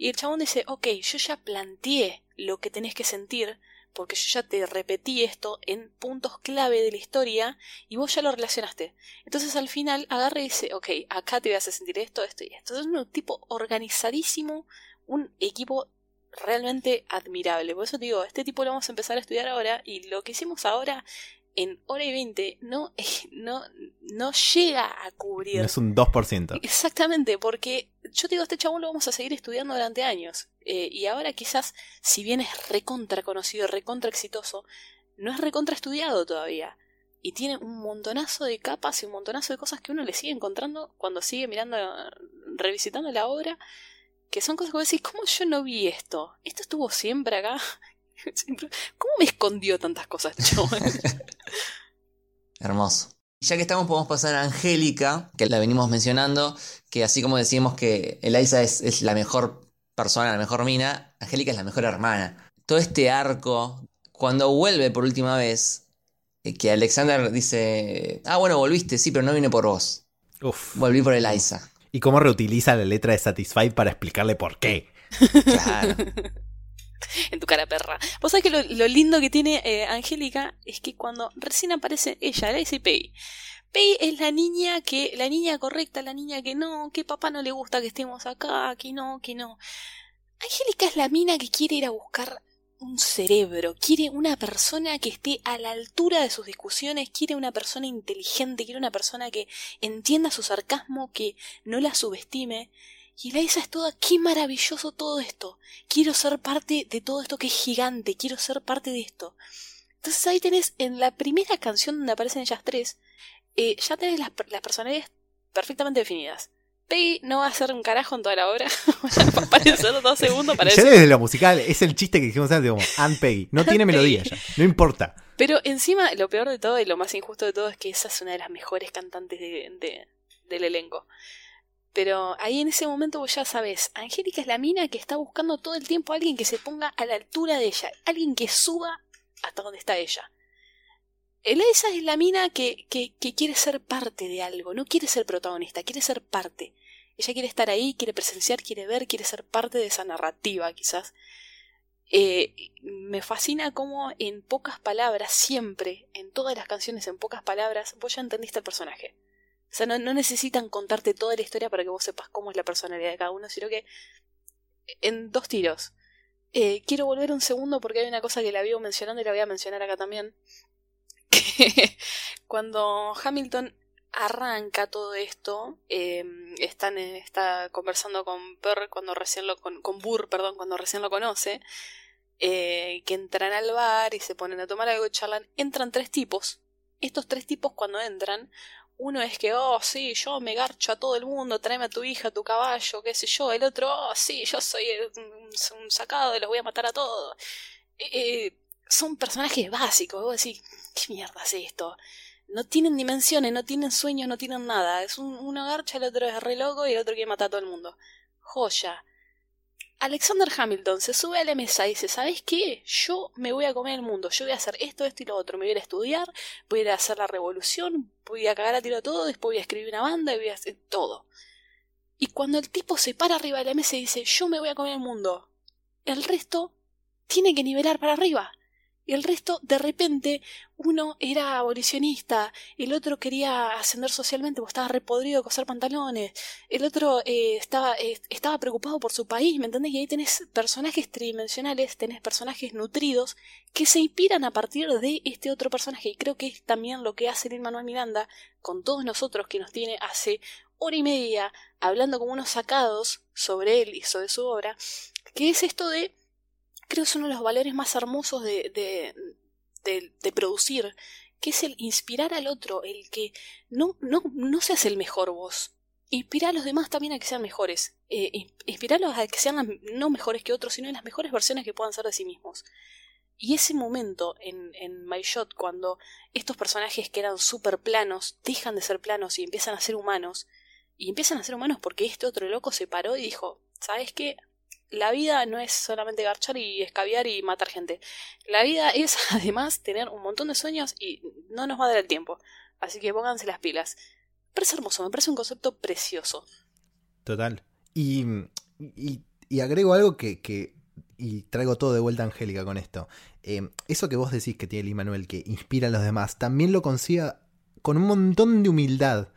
Y el chabón dice, ok, yo ya planteé lo que tenés que sentir, porque yo ya te repetí esto en puntos clave de la historia y vos ya lo relacionaste. Entonces al final agarra y dice, ok, acá te vas a sentir esto, esto y esto. Es un tipo organizadísimo, un equipo realmente admirable. Por eso te digo, este tipo lo vamos a empezar a estudiar ahora y lo que hicimos ahora en hora y veinte no, no, no llega a cubrir. es un 2%. Exactamente, porque yo te digo, este chabón lo vamos a seguir estudiando durante años. Eh, y ahora quizás, si bien es recontra conocido, recontra exitoso, no es recontra estudiado todavía. Y tiene un montonazo de capas y un montonazo de cosas que uno le sigue encontrando cuando sigue mirando, revisitando la obra, que son cosas que vos decís, ¿cómo yo no vi esto? ¿Esto estuvo siempre acá? ¿Cómo me escondió tantas cosas yo? Hermoso. Ya que estamos, podemos pasar a Angélica, que la venimos mencionando, que así como decimos que Eliza es, es la mejor persona, la mejor mina, Angélica es la mejor hermana. Todo este arco, cuando vuelve por última vez, eh, que Alexander dice, ah, bueno, volviste, sí, pero no vine por vos. Uf. Volví por Eliza. Y cómo reutiliza la letra de Satisfied para explicarle por qué. Claro. en tu cara perra. Vos sabés que lo, lindo que tiene eh, Angélica es que cuando recién aparece ella, le dice Pei. Pei es la niña que, la niña correcta, la niña que no, que papá no le gusta que estemos acá, que no, que no. Angélica es la mina que quiere ir a buscar un cerebro, quiere una persona que esté a la altura de sus discusiones, quiere una persona inteligente, quiere una persona que entienda su sarcasmo, que no la subestime. Y Eliza es toda, qué maravilloso todo esto. Quiero ser parte de todo esto que es gigante, quiero ser parte de esto. Entonces ahí tenés en la primera canción donde aparecen ellas tres, eh, ya tenés las, las, personalidades perfectamente definidas. Peggy no va a hacer un carajo en toda la obra. va a aparecer dos segundos para Ya desde lo musical, es el chiste que dijimos antes, como Anne Peggy. No tiene melodía ya, no importa. Pero encima, lo peor de todo y lo más injusto de todo es que esa es una de las mejores cantantes de, del elenco. Pero ahí en ese momento vos ya sabes, Angélica es la mina que está buscando todo el tiempo a alguien que se ponga a la altura de ella, alguien que suba hasta donde está ella. Eliza es la mina que, que, que, quiere ser parte de algo, no quiere ser protagonista, quiere ser parte. Ella quiere estar ahí, quiere presenciar, quiere ver, quiere ser parte de esa narrativa, quizás. Eh, me fascina cómo en pocas palabras, siempre, en todas las canciones, en pocas palabras, vos ya entendiste el personaje. O sea, no, necesitan contarte toda la historia para que vos sepas cómo es la personalidad de cada uno, sino que en dos tiros. Eh, quiero volver un segundo porque hay una cosa que la vivo mencionando y la voy a mencionar acá también. Cuando Hamilton arranca todo esto, eh, están, está conversando con Per cuando recién lo con, Burr, perdón, cuando recién lo conoce, eh, que entran al bar y se ponen a tomar algo charlan, entran tres tipos. Estos tres tipos cuando entran, uno es que, oh, sí, yo me garcho a todo el mundo, tráeme a tu hija, a tu caballo, qué sé yo. El otro, oh, sí, yo soy un, sacado y los voy a matar a todos. Eh, eh, son personajes básicos. Vos decís, ¿qué mierda es esto? No tienen dimensiones, no tienen sueños, no tienen nada. Es un, uno garcha, el otro es re loco y el otro quiere matar a todo el mundo. Joya. Alexander Hamilton se sube a la mesa y dice, ¿sabes qué? Yo me voy a comer el mundo, yo voy a hacer esto, esto y lo otro, me voy a ir a estudiar, voy a ir a hacer la revolución, voy a cagar a tiro todo, después voy a escribir una banda y voy a hacer todo. Y cuando el tipo se para arriba de la mesa y dice, yo me voy a comer el mundo, el resto tiene que nivelar para arriba. Y el resto, de repente, uno era abolicionista, el otro quería ascender socialmente porque estaba repodrido de coser pantalones, el otro eh, estaba, eh, estaba preocupado por su país, ¿me entendés? Y ahí tenés personajes tridimensionales, tenés personajes nutridos que se inspiran a partir de este otro personaje. Y creo que es también lo que hace Lin Manuel Miranda con todos nosotros, que nos tiene hace hora y media hablando como unos sacados sobre él y sobre su obra, que es esto de creo es uno de los valores más hermosos de, de, de, producir, que es el inspirar al otro, el que no, no, no seas el mejor vos. Inspirar a los demás también a que sean mejores. Eh, inspirarlos a que sean no mejores que otros, sino las mejores versiones que puedan ser de sí mismos. Y ese momento en, en My Shot, cuando estos personajes que eran súper planos dejan de ser planos y empiezan a ser humanos, y empiezan a ser humanos porque este otro loco se paró y dijo, ¿sabes qué? La vida no es solamente garchar y escabiar y matar gente. La vida es además tener un montón de sueños y no nos va a dar el tiempo. Así que pónganse las pilas. Me parece hermoso, me parece un concepto precioso. Total. Y, y, agrego algo que, que, Y traigo todo de vuelta a Angélica con esto. Eh, eso que vos decís que tiene Lee Manuel, que inspira a los demás, también lo consiga con un montón de humildad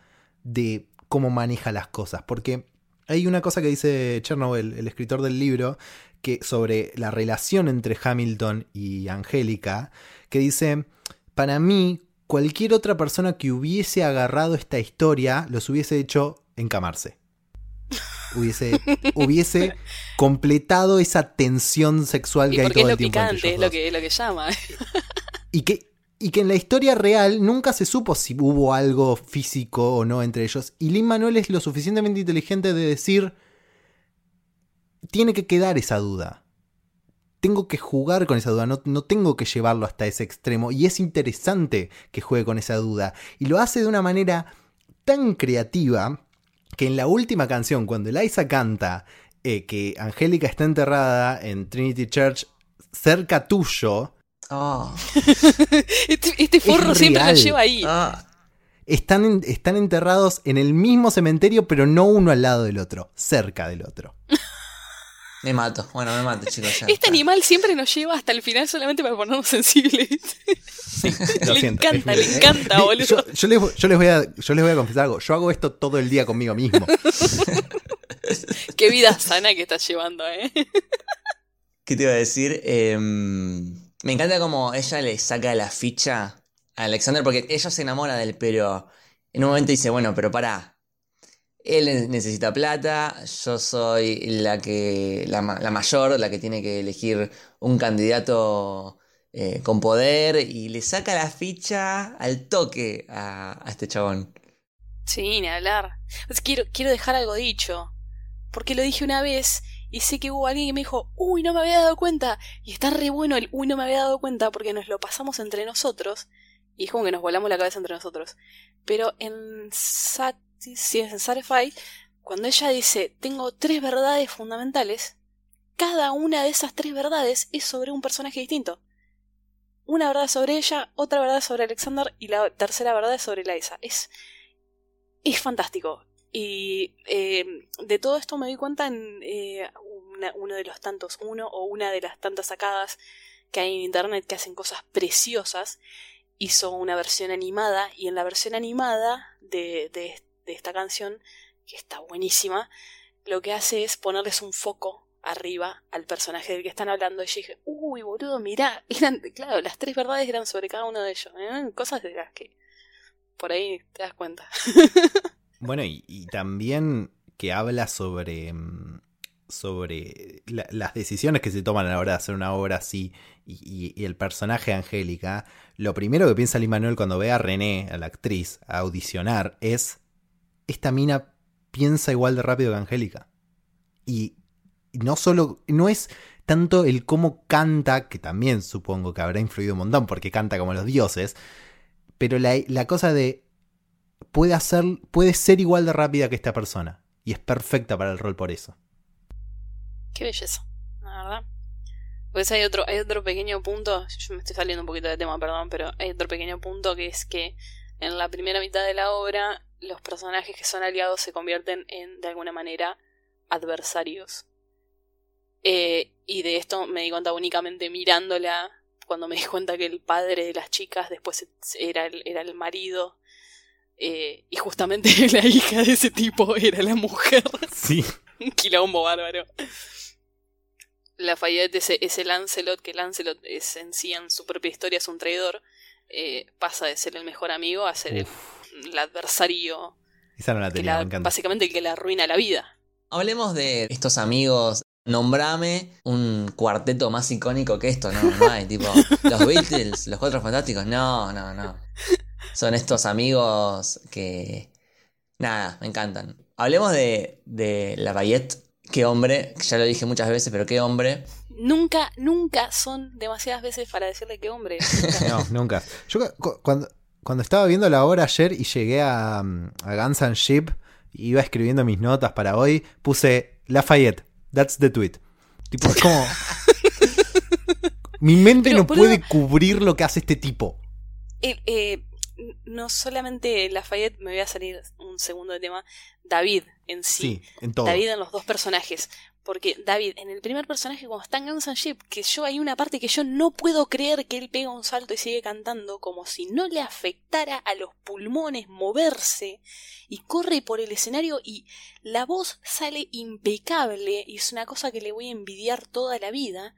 de cómo maneja las cosas. Porque hay una cosa que dice Chernobyl, el escritor del libro, que sobre la relación entre Hamilton y Angélica, que dice, para mí, cualquier otra persona que hubiese agarrado esta historia los hubiese hecho encamarse. Hubiese, hubiese completado esa tensión sexual que hay todo es el tiempo. Picante, es lo que, es lo que llama. Y que, y que en la historia real nunca se supo si hubo algo físico o no entre ellos. Y Lin Manuel es lo suficientemente inteligente de decir, tiene que quedar esa duda. Tengo que jugar con esa duda, no, no, tengo que llevarlo hasta ese extremo. Y es interesante que juegue con esa duda. Y lo hace de una manera tan creativa que en la última canción, cuando Eliza canta eh, que Angélica está enterrada en Trinity Church cerca tuyo, Ah. este, este, forro siempre lo lleva ahí. Ah. Están, están enterrados en el mismo cementerio, pero no uno al lado del otro, cerca del otro. Me mato, bueno, me mato, chicos. este animal siempre nos lleva hasta el final solamente para ponernos sensibles. le encanta, le encanta, boludo. Yo, les, voy a, yo les voy a confesar algo. Yo hago esto todo el día conmigo mismo. Qué vida sana que estás llevando, ¿eh? ¿Qué te iba a decir? Eh, me encanta como ella le saca la ficha a Alexander porque ella se enamora del pero en un momento dice, bueno, pero para él necesita plata, yo soy la que la, mayor, la que tiene que elegir un candidato eh, con poder y le saca la ficha al toque a, este chabón. Sí, ni hablar. quiero, quiero dejar algo dicho, porque lo dije una vez y sé que hubo alguien que me dijo, uy, no me había dado cuenta. Y está re bueno el, uy, no me había dado cuenta porque nos lo pasamos entre nosotros. Y es como que nos volamos la cabeza entre nosotros. Pero en, Sat en Satisfy, cuando ella dice, tengo tres verdades fundamentales, cada una de esas tres verdades es sobre un personaje distinto. Una verdad sobre ella, otra verdad sobre Alexander y la tercera verdad es sobre Liza. Es, es fantástico. Y eh, de todo esto me di cuenta en eh, uno de los tantos, uno o una de las tantas sacadas que hay en internet que hacen cosas preciosas. Hizo una versión animada y en la versión animada de, de, esta canción, que está buenísima, lo que hace es ponerles un foco arriba al personaje del que están hablando. Y yo dije, uy, boludo, mirá, eran, claro, las tres verdades eran sobre cada uno de ellos. ¿eh? Cosas de las que por ahí te das cuenta. Bueno, y, también que habla sobre, sobre las decisiones que se toman a la hora de hacer una obra así y, el personaje Angélica. Lo primero que piensa Lee Manuel cuando ve a René, a la actriz, a audicionar es: esta mina piensa igual de rápido que Angélica. Y no solo, no es tanto el cómo canta, que también supongo que habrá influido un montón porque canta como los dioses, pero la, la cosa de puede, hacer, puede ser igual de rápida que esta persona. Y es perfecta para el rol por eso. Qué belleza, la verdad. Pues hay otro, hay otro pequeño punto, yo me estoy saliendo un poquito de tema, perdón, pero hay otro pequeño punto que es que en la primera mitad de la obra los personajes que son aliados se convierten en, de alguna manera, adversarios. Eh, y de esto me di cuenta únicamente mirándola cuando me di cuenta que el padre de las chicas después era el, era el marido. eh, y justamente la hija de ese tipo era la mujer. Sí. Un quilombo bárbaro. Lafayette es, es el Lancelot, que Lancelot es en sí en su propia historia es un traidor. eh, pasa de ser el mejor amigo a ser el, adversario. esa no la que tenía, la- me encanta. básicamente el que le arruina la vida. Hablemos de estos amigos. Nombrame un cuarteto más icónico que esto, no, no hay, tipo, los Beatles, los Cuatro Fantásticos, no, no, no. Son estos amigos que, nada, me encantan. Hablemos de, de Lafayette, qué hombre, ya lo dije muchas veces, pero qué hombre. Nunca, nunca son demasiadas veces para decirle que hombre. nunca. No, nunca. Yo cu- cuando, cuando estaba viendo la obra ayer y llegué a, mm, a Guns and Ship, iba escribiendo mis notas para hoy, puse Lafayette, that's the tweet. Tipo, es como... Mi mente Pero, no puede cubrir lo que hace este tipo. Eh, eh, no solamente Lafayette, me voy a salir un segundo de tema, David en sí. Sí, en todo. David en los dos personajes. Porque David, en el primer personaje, cuando está en Guns N' Ship, que yo hay una parte que yo no puedo creer que él pega un salto y sigue cantando como si no le afectara a los pulmones moverse y corre por el escenario y la voz sale impecable y es una cosa que le voy a envidiar toda la vida.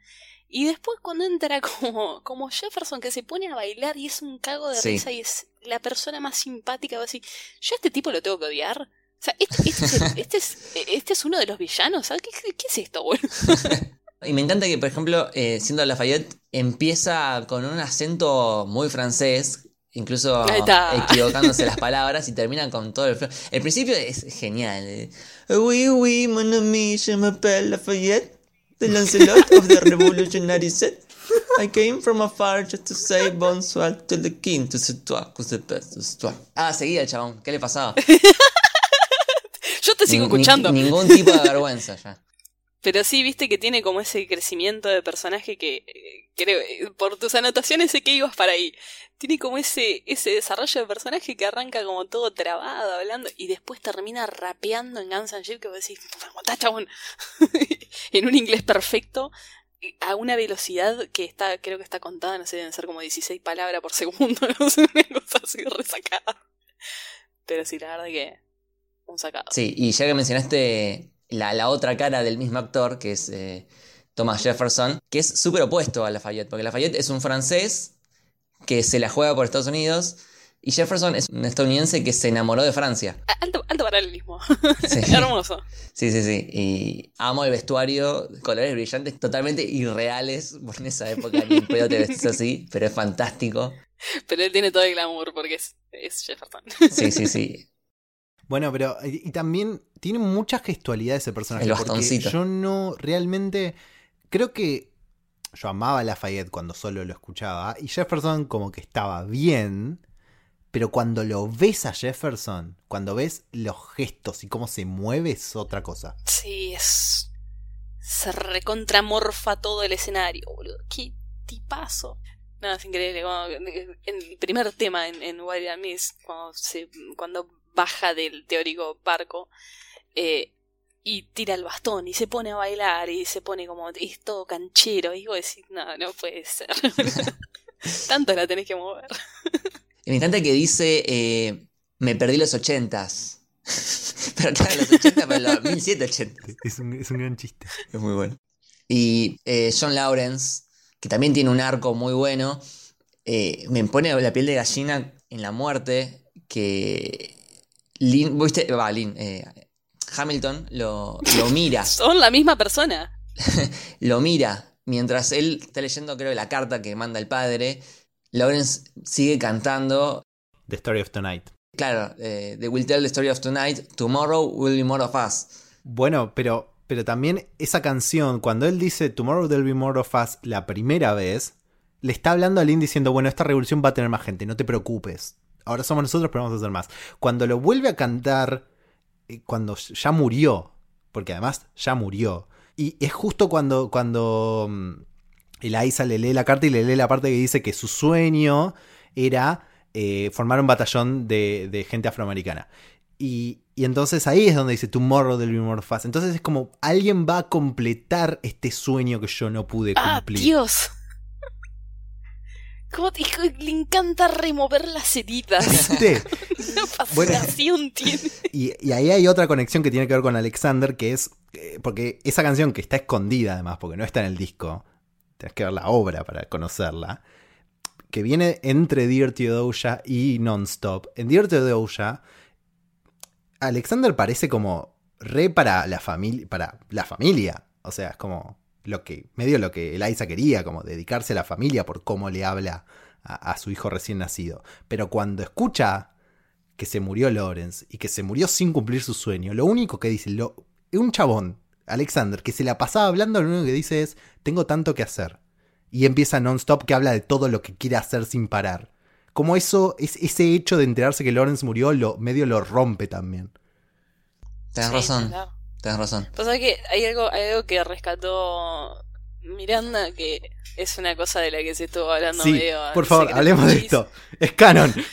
Y después cuando entra como, como Jefferson que se pone a bailar y es un cago de Sí. risa y es la persona más simpática, va a decir, yo a este tipo lo tengo que odiar. O sea, este, este es, el- este es, este es uno de los villanos. ¿sabes? ¿Qué, es esto, boludo? Y me encanta que, por ejemplo, eh, siendo Lafayette, empieza con un acento muy francés, incluso equivocándose las palabras, y termina con todo el. El principio es genial. eh. Oui, oui, mon ami, je m'appelle Lafayette, the Lancelot of the Revolutionary Set. I came from afar just to say bonsoir to the king, to toi, c'est pas, c'est toi. Ah, seguía el chabón, ¿qué le pasaba? Yo te sigo Ni- ni- escuchando. ningún tipo de vergüenza ya. Pero sí, viste que tiene como ese crecimiento de personaje que eh, creo, eh, por tus anotaciones sé que ibas para ahí. Tiene como ese, ese desarrollo de personaje que arranca como todo trabado, hablando, y después termina rapeando en Guns N' Ship que vos decís, aguantá, chabón. en un inglés perfecto, a una velocidad que está, creo que está contada, no sé, deben ser como 16 palabras por segundo, no sé, una cosa así resacada. Pero sí, la verdad que un sacado. Sí, y ya que mencionaste la, la otra cara del mismo actor, que es eh, Thomas Jefferson, que es súper opuesto a Lafayette, porque Lafayette es un francés que se la juega por Estados Unidos, y Jefferson es un estadounidense que se enamoró de Francia. Alto, alto paralelismo. Sí. Hermoso. Sí, sí, sí. Y amo el vestuario, colores brillantes, totalmente irreales, porque en esa época ni en pedo te vestes así, pero es fantástico. Pero él tiene todo el glamour porque es, es Jefferson. Sí, sí, sí. Bueno, pero y, y también tiene mucha gestualidad ese personaje. El porque bastoncito. Yo no realmente. Creo que yo amaba a Lafayette cuando solo lo escuchaba. Y Jefferson como que estaba bien. Pero cuando lo ves a Jefferson, cuando ves los gestos y cómo se mueve, es otra cosa. Sí, es. Se recontramorfa todo el escenario, boludo. Qué tipazo. No, es increíble. Cuando- en el primer tema en, en Wild Miss, cuando, cuando baja del teórico barco eh, y tira el bastón y se pone a bailar y se pone como. es todo canchero. Y vos decís, no, no puede ser. Tanto la tenés que mover. Y me encanta que dice, eh, me perdí los ochentas. pero claro, los ochentas, pero los 1780. Es un, es un gran chiste. Es muy bueno. Y eh, John Lawrence, que también tiene un arco muy bueno, eh, me pone la piel de gallina en la muerte, que Lin, ¿viste? Va, Lin, eh, Hamilton lo, lo mira, Son la misma persona. lo mira, mientras él está leyendo creo la carta que manda el padre, Lawrence sigue cantando, The Story of Tonight. claro, eh, They will tell the story of tonight, tomorrow will be more of us. Bueno, pero, pero también esa canción, cuando él dice Tomorrow there'll be more of us la primera vez, le está hablando a Lynn diciendo, bueno, esta revolución va a tener más gente, no te preocupes. Ahora somos nosotros, pero vamos a hacer más. Cuando lo vuelve a cantar, cuando ya murió, porque además ya murió, y es justo cuando, cuando mm, Eliza le lee la carta y le lee la parte que dice que su sueño era eh, formar un batallón de, de gente afroamericana. Y, y entonces ahí es donde dice Tomorrow del be more us. Entonces es como alguien va a completar este sueño que yo no pude ¡Ah, cumplir. Dios! Como te dijo, le encanta remover las heridas. ¿Viste? Una Bueno. fascinación tiene. Y, y ahí hay otra conexión que tiene que ver con Alexander, que es. eh, porque esa canción que está escondida, además, porque no está en el disco, tienes que ver la obra para conocerla, que viene entre Dirty Doja y Nonstop. En Dirty Doja, Alexander parece como re para la familia. Para la familia. O sea, es como lo que. medio lo que Eliza quería, como dedicarse a la familia por cómo le habla a, a su hijo recién nacido. Pero cuando escucha que se murió Lawrence y que se murió sin cumplir su sueño, lo único que dice, lo, un chabón, Alexander, que se la pasaba hablando, lo único que dice es, tengo tanto que hacer. Y empieza non-stop que habla de todo lo que quiere hacer sin parar. Como eso, es, ese hecho de enterarse que Lawrence murió, lo, medio lo rompe también. Tenés Sí, razón, claro. Tenés razón. Pasa que hay algo, hay algo que rescató Miranda que es una cosa de la que se estuvo hablando sí, medio. por favor, hablemos de esto. Es canon.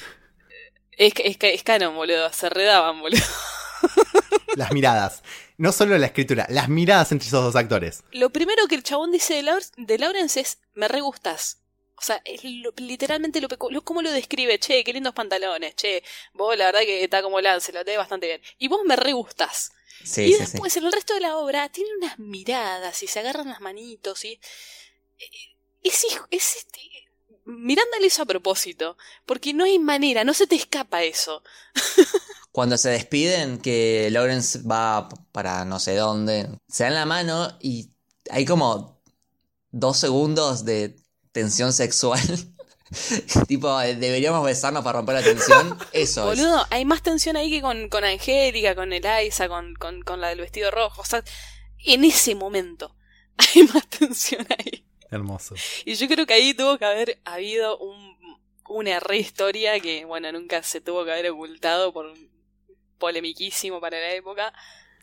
Es, es, es canon, boludo. Se redaban, boludo. Las miradas. No solo la escritura, las miradas entre esos dos actores. Lo primero que el chabón dice de, Laur- de Lawrence es: Me re gustas. O sea, es lo- literalmente lo, lo cómo lo describe, che, qué lindos pantalones, che, vos la verdad que está como Lance, lo tenés bastante bien. Y vos me re gustás. Sí, y sí, sí. después en el resto de la obra tiene unas miradas y se agarran las manitos y es, hijo- es este Miranda lo hizo a propósito, porque no hay manera, no se te escapa eso. Cuando se despiden, que Lawrence va para no sé dónde, se dan la mano y hay como dos segundos de tensión sexual. tipo, deberíamos besarnos para romper la tensión. Eso es. Boludo, hay más tensión ahí que con, con Angélica, con Eliza, con, con, con la del vestido rojo. O sea, en ese momento hay más tensión ahí. Hermoso. Y yo creo que ahí tuvo que haber habido un, una re historia que, bueno, nunca se tuvo que haber ocultado por polemiquísimo para la época.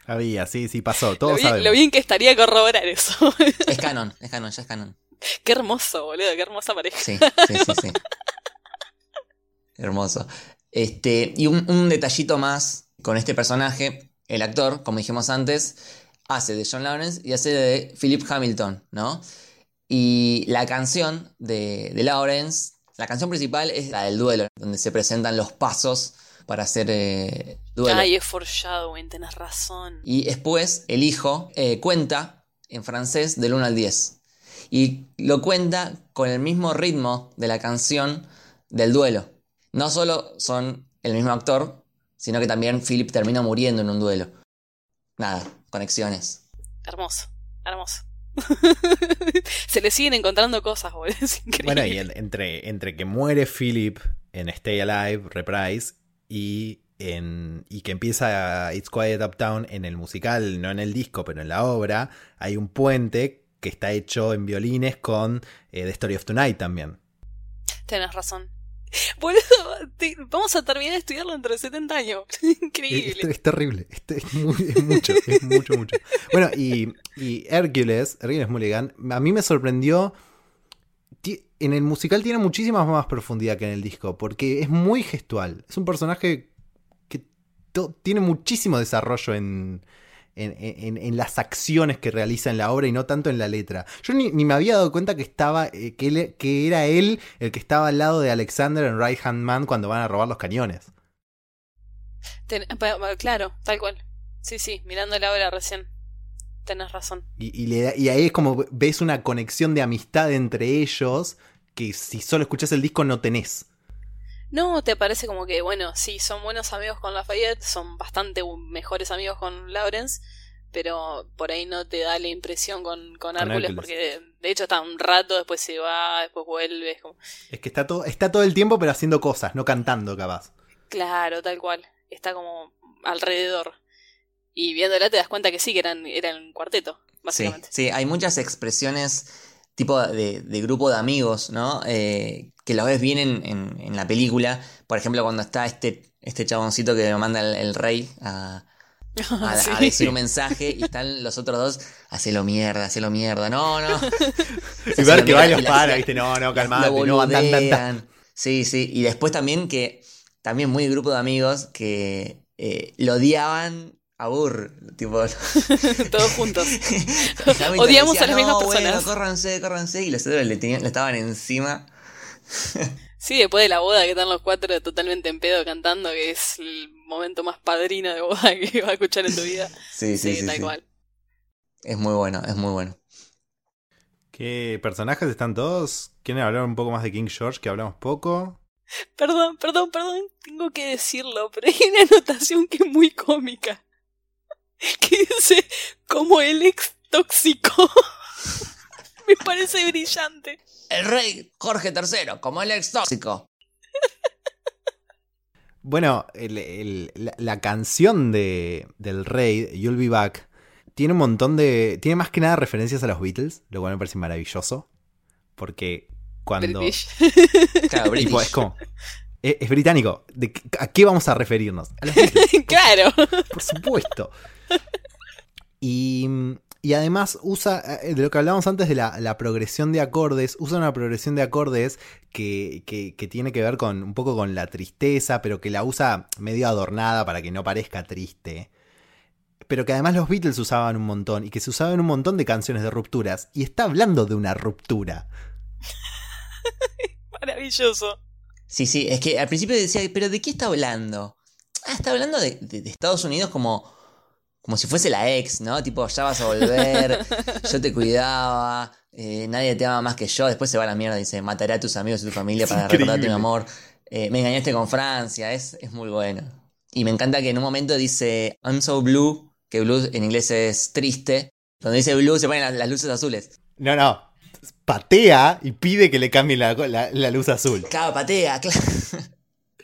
Había, sí, sí, pasó. Lo Todos bien, lo bien que estaría corroborar eso. Es canon, es canon, ya es canon. qué hermoso, boludo, qué hermosa pareja. Sí, sí, sí, sí. Hermoso. Este, y un, un detallito más con este personaje, el actor, como dijimos antes, hace de John Lawrence y hace de Philip Hamilton, ¿no? Y la canción de, de Lawrence, la canción principal es la del duelo, donde se presentan los pasos para hacer eh, duelo. Ay, es foreshadowing, tenés razón. Y después el hijo eh, cuenta en francés del 1 al 10. Y lo cuenta con el mismo ritmo de la canción del duelo. No solo son el mismo actor, sino que también Philip termina muriendo en un duelo. Nada, conexiones. Hermoso, hermoso. Se le siguen encontrando cosas, boludo. Es increíble. Bueno, y en- entre, entre que muere Philip en Stay Alive, Reprise, y, en, y que empieza It's Quiet Uptown en el musical, no en el disco, pero en la obra, hay un puente que está hecho en violines con eh, The Story of Tonight también. Tenés razón. Boludo, te- vamos a terminar de estudiarlo dentro de 70 años. Es, Increíble. es terrible, es, es muy- es mucho, es mucho, mucho. Bueno, y, y Hércules, Hércules Mulligan, a mí me sorprendió. En el musical tiene muchísima más profundidad que en el disco, porque es muy gestual. Es un personaje que tiene muchísimo desarrollo en, en, en- en las acciones que realiza en la obra y no tanto en la letra. Yo ni, ni me había dado cuenta que estaba eh, que, él- que era él el que estaba al lado de Alexander en Right Hand Man cuando van a robar los cañones. Ten- claro, tal cual. Sí, sí, mirando la obra recién. Tenés razón. Y, y le y ahí es como ves una conexión de amistad entre ellos que si solo escuchás el disco no tenés. No, te parece como que, bueno, sí, son buenos amigos con Lafayette, son bastante mejores amigos con Lawrence, pero por ahí no te da la impresión con, con, Hércules, Hércules. porque de, de hecho está un rato, después se va, después vuelve. es como- Es que está todo, está todo el tiempo pero haciendo cosas, no cantando capaz. Claro, tal cual. Está como alrededor. Y viéndola te das cuenta que sí, que eran, eran un cuarteto, Sí, básicamente. sí, hay muchas expresiones tipo de, de grupo de amigos, ¿no? Eh, que lo ves bien en, en- en la película. Por ejemplo, cuando está este, este chaboncito que lo manda el, el rey a, a, Sí. a decir un mensaje y están los otros dos, hacelo mierda, hacelo mierda, no, no. Y ver que va y mierda los y la- para, viste, no, no, calmate, no, andan, andan. Sí, sí. Y después también que, también muy grupo de amigos que eh, lo odiaban a Burr, tipo... Todos juntos. Odiamos decía, a las mismas "No, personas". Bueno, córranse, córranse. Y los otros le, tenían, le estaban encima. Sí, después de la boda que están los cuatro totalmente en pedo cantando, que es el momento más padrino de boda que vas a escuchar en tu vida. Sí, sí, sí. tal sí. cual. Es muy bueno, es muy bueno. ¿Qué personajes están todos? ¿Quieren hablar un poco más de King George, que hablamos poco? Perdón, perdón, perdón, tengo que decirlo, pero hay una anotación que es muy cómica. Que dice, como el ex tóxico. Me parece brillante. El rey Jorge III, como el ex tóxico. Bueno, el- el- la, la canción de, del rey, You'll Be Back, tiene un montón de... Tiene más que nada referencias a los Beatles, lo cual me parece maravilloso. Porque cuando... British. Claro, Tipo, British. es como... Es, es británico. ¿De qué- ¿A qué vamos a referirnos? A los Beatles, claro. por supuesto. Y, y además usa, eh, de lo que hablábamos antes de la, la progresión de acordes, usa una progresión de acordes que, que- que tiene que ver con un poco con la tristeza, pero que la usa medio adornada para que no parezca triste. Pero que además los Beatles usaban un montón y que se usaban un montón de canciones de rupturas. Y está hablando de una ruptura. Maravilloso. Sí, sí, es que al principio decía, pero ¿de qué está hablando? Ah, está hablando de, de- de Estados Unidos como, como si fuese la ex, ¿no? Tipo, ya vas a volver, yo te cuidaba, eh, nadie te ama más que yo. Después se va a la mierda y dice, mataré a tus amigos y tu familia Es para increíble. recordarte mi amor. Eh, me engañaste con Francia, es, es muy bueno. Y me encanta que en un momento dice, I'm so blue, que blue en inglés es triste. Cuando dice blue se ponen las, las luces azules. No, no. Patea y pide que le cambien la, la- la luz azul. Claro, patea, claro.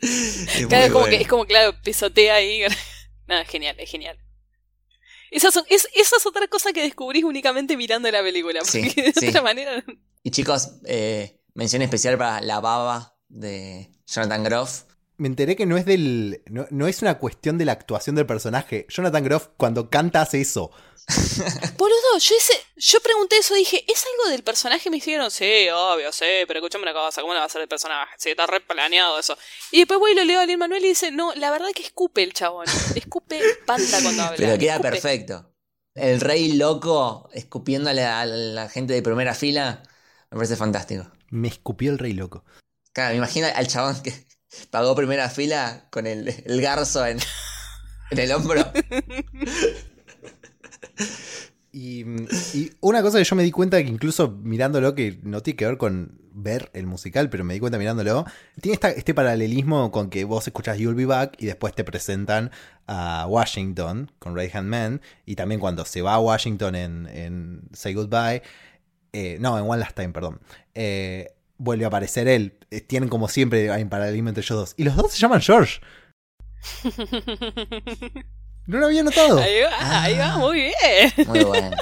Es Claro, es como bueno. que, es como, claro, pisotea ahí. Nada, es genial, es genial. Esa, son- es, esa es otra cosa que descubrís únicamente mirando la película. Sí, Porque de sí. otra manera. Y chicos, eh, mención especial para la baba de Jonathan Groff. Me enteré que no es del. No, no es una cuestión de la actuación del personaje. Jonathan Groff, cuando canta, hace eso. Boludo, yo ese, yo pregunté eso, dije, ¿es algo del personaje? Y me dijeron, sí, obvio, sí, pero escuchame una cosa, ¿cómo no va a ser el personaje? Sí, está re planeado eso. Y después voy y lo leo a Lin Manuel y dice, no, la verdad que escupe el chabón. Escupe panta cuando habla. Pero queda escupe. perfecto. El rey loco escupiéndole a la gente de primera fila. Me parece fantástico. Me escupió el rey loco. Claro, me imagino al chabón que pagó primera fila con el, el garzo en, en el hombro. Y, y una cosa que yo me di cuenta que incluso mirándolo, que no tiene que ver con ver el musical, pero me di cuenta mirándolo, tiene esta- este paralelismo con que vos escuchás You'll Be Back y después te presentan a Washington con Right Hand Man, y también cuando se va a Washington en, en Say Goodbye, eh, no, en One Last Time, perdón, eh, vuelve a aparecer él. Eh, Tienen como siempre hay un paralelismo entre ellos dos. Y los dos se llaman George. No lo había notado. Ahí va, ahí va, muy bien. Muy bueno.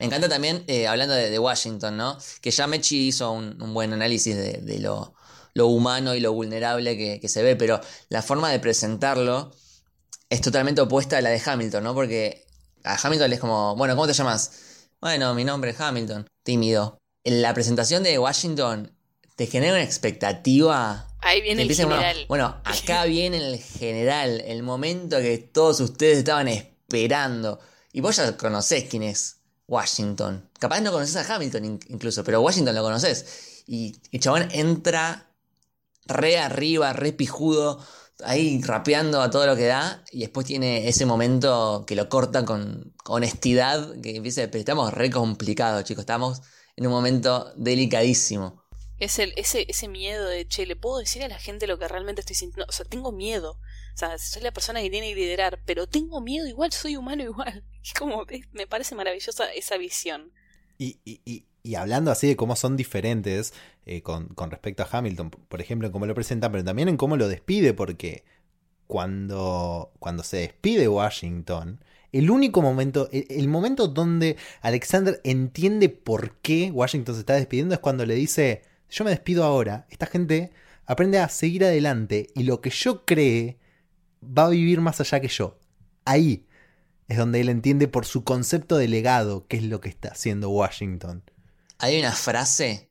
Me encanta también, eh, hablando de, de Washington, ¿no? Que ya Mechi hizo un, un buen análisis de, de lo, lo humano y lo vulnerable que, que se ve, pero la forma de presentarlo es totalmente opuesta a la de Hamilton, ¿no? Porque a Hamilton le es como, bueno, ¿cómo te llamas? Bueno, mi nombre es Hamilton, tímido. La presentación de Washington te genera una expectativa Ahí viene el uno, general. bueno, acá viene el general, el momento que todos ustedes estaban esperando. Y vos ya conocés quién es Washington. Capaz no conoces a Hamilton in- incluso, pero Washington lo conoces. Y el chabón entra re arriba, re pijudo, ahí rapeando a todo lo que da. Y después tiene ese momento que lo corta con honestidad, que empieza, pero estamos re complicados, chicos. Estamos en un momento delicadísimo. Es el, ese, ese miedo de, che, ¿le puedo decir a la gente lo que realmente estoy sintiendo? O sea, tengo miedo. O sea, soy la persona que tiene que liderar, pero tengo miedo igual, soy humano igual. Es como, es- me parece maravillosa esa visión. Y, y- y- y hablando así de cómo son diferentes eh, con, con respecto a Hamilton, por ejemplo, en cómo lo presentan, pero también en cómo lo despide, porque cuando, cuando se despide Washington, el único momento, el, el momento donde Alexander entiende por qué Washington se está despidiendo es cuando le dice, yo me despido ahora, esta gente aprende a seguir adelante y lo que yo cree va a vivir más allá que yo. Ahí es donde él entiende por su concepto de legado qué es lo que está haciendo Washington. Hay una frase,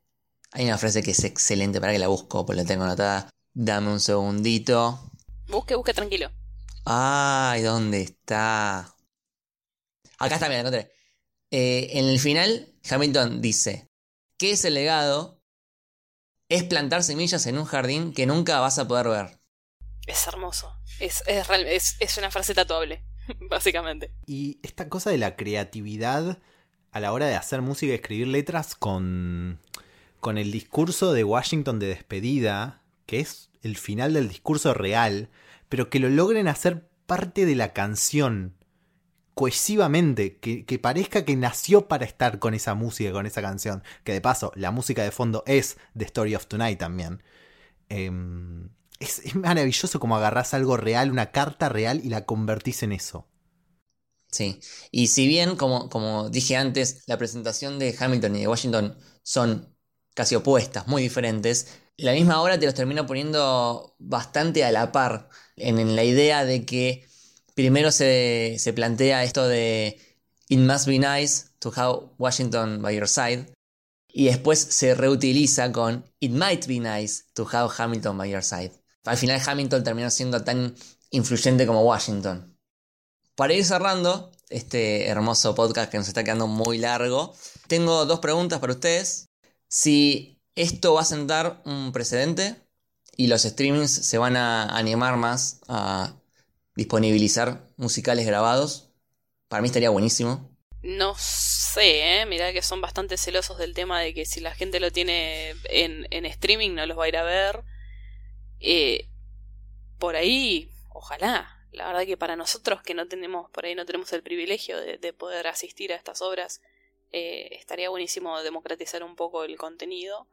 hay una frase que es excelente, para que la busco, porque la tengo anotada. Dame un segundito. Busque, busque tranquilo. Ay, ¿dónde está? Acá está, mira, la encontré. Eh, en el final, Hamilton dice, ¿qué es el legado? es plantar semillas en un jardín que nunca vas a poder ver. Es hermoso. Es, es, real- es- es una frase tatuable, básicamente. Y esta cosa de la creatividad a la hora de hacer música y escribir letras con, con el discurso de Washington de despedida, que es el final del discurso real, pero que lo logren hacer parte de la canción cohesivamente, que, parezca que nació para estar con esa música, con esa canción, que de paso la música de fondo es The Story of Tonight también. Em, es, es maravilloso como agarrás algo real, una carta real y la convertís en eso. Sí. Y si bien, como, como dije antes, la presentación de Hamilton y de Washington son casi opuestas, muy diferentes, la misma obra te los termina poniendo bastante a la par en, en la idea de que primero se, se plantea esto de It must be nice to have Washington by your side. Y después se reutiliza con It might be nice to have Hamilton by your side. Al final Hamilton terminó siendo tan influyente como Washington. Para ir cerrando este hermoso podcast que nos está quedando muy largo, tengo dos preguntas para ustedes. Si esto va a sentar un precedente y los streamings se van a animar más a disponibilizar musicales grabados, para mí estaría buenísimo. No sé, ¿eh? mirá que son bastante celosos del tema de que si la gente lo tiene en, en streaming no los va a ir a ver. Eh, por ahí, ojalá. La verdad que para nosotros que no tenemos, por ahí no tenemos el privilegio de, de poder asistir a estas obras, eh, estaría buenísimo democratizar un poco el contenido.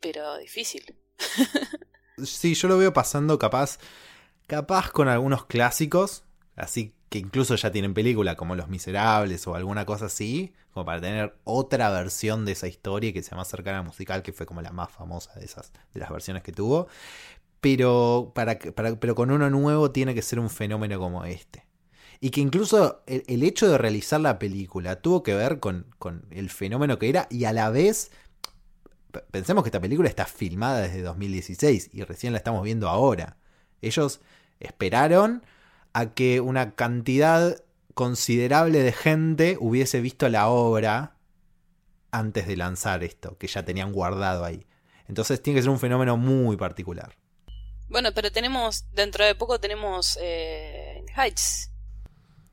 Pero difícil. Sí, yo lo veo pasando capaz, capaz con algunos clásicos, así que incluso ya tienen película, como Los Miserables o alguna cosa así, como para tener otra versión de esa historia que sea más cercana al musical, que fue como la más famosa de esas, de las versiones que tuvo. Pero, para, para- pero con uno nuevo tiene que ser un fenómeno como este. Y que incluso el, el hecho de realizar la película tuvo que ver con, con el fenómeno que era y a la vez Pensemos que esta película está filmada desde 2016 y recién la estamos viendo ahora. Ellos esperaron a que una cantidad considerable de gente hubiese visto la obra antes de lanzar esto, que ya tenían guardado ahí. Entonces tiene que ser un fenómeno muy particular. Bueno, pero tenemos, dentro de poco tenemos eh, In the Heights.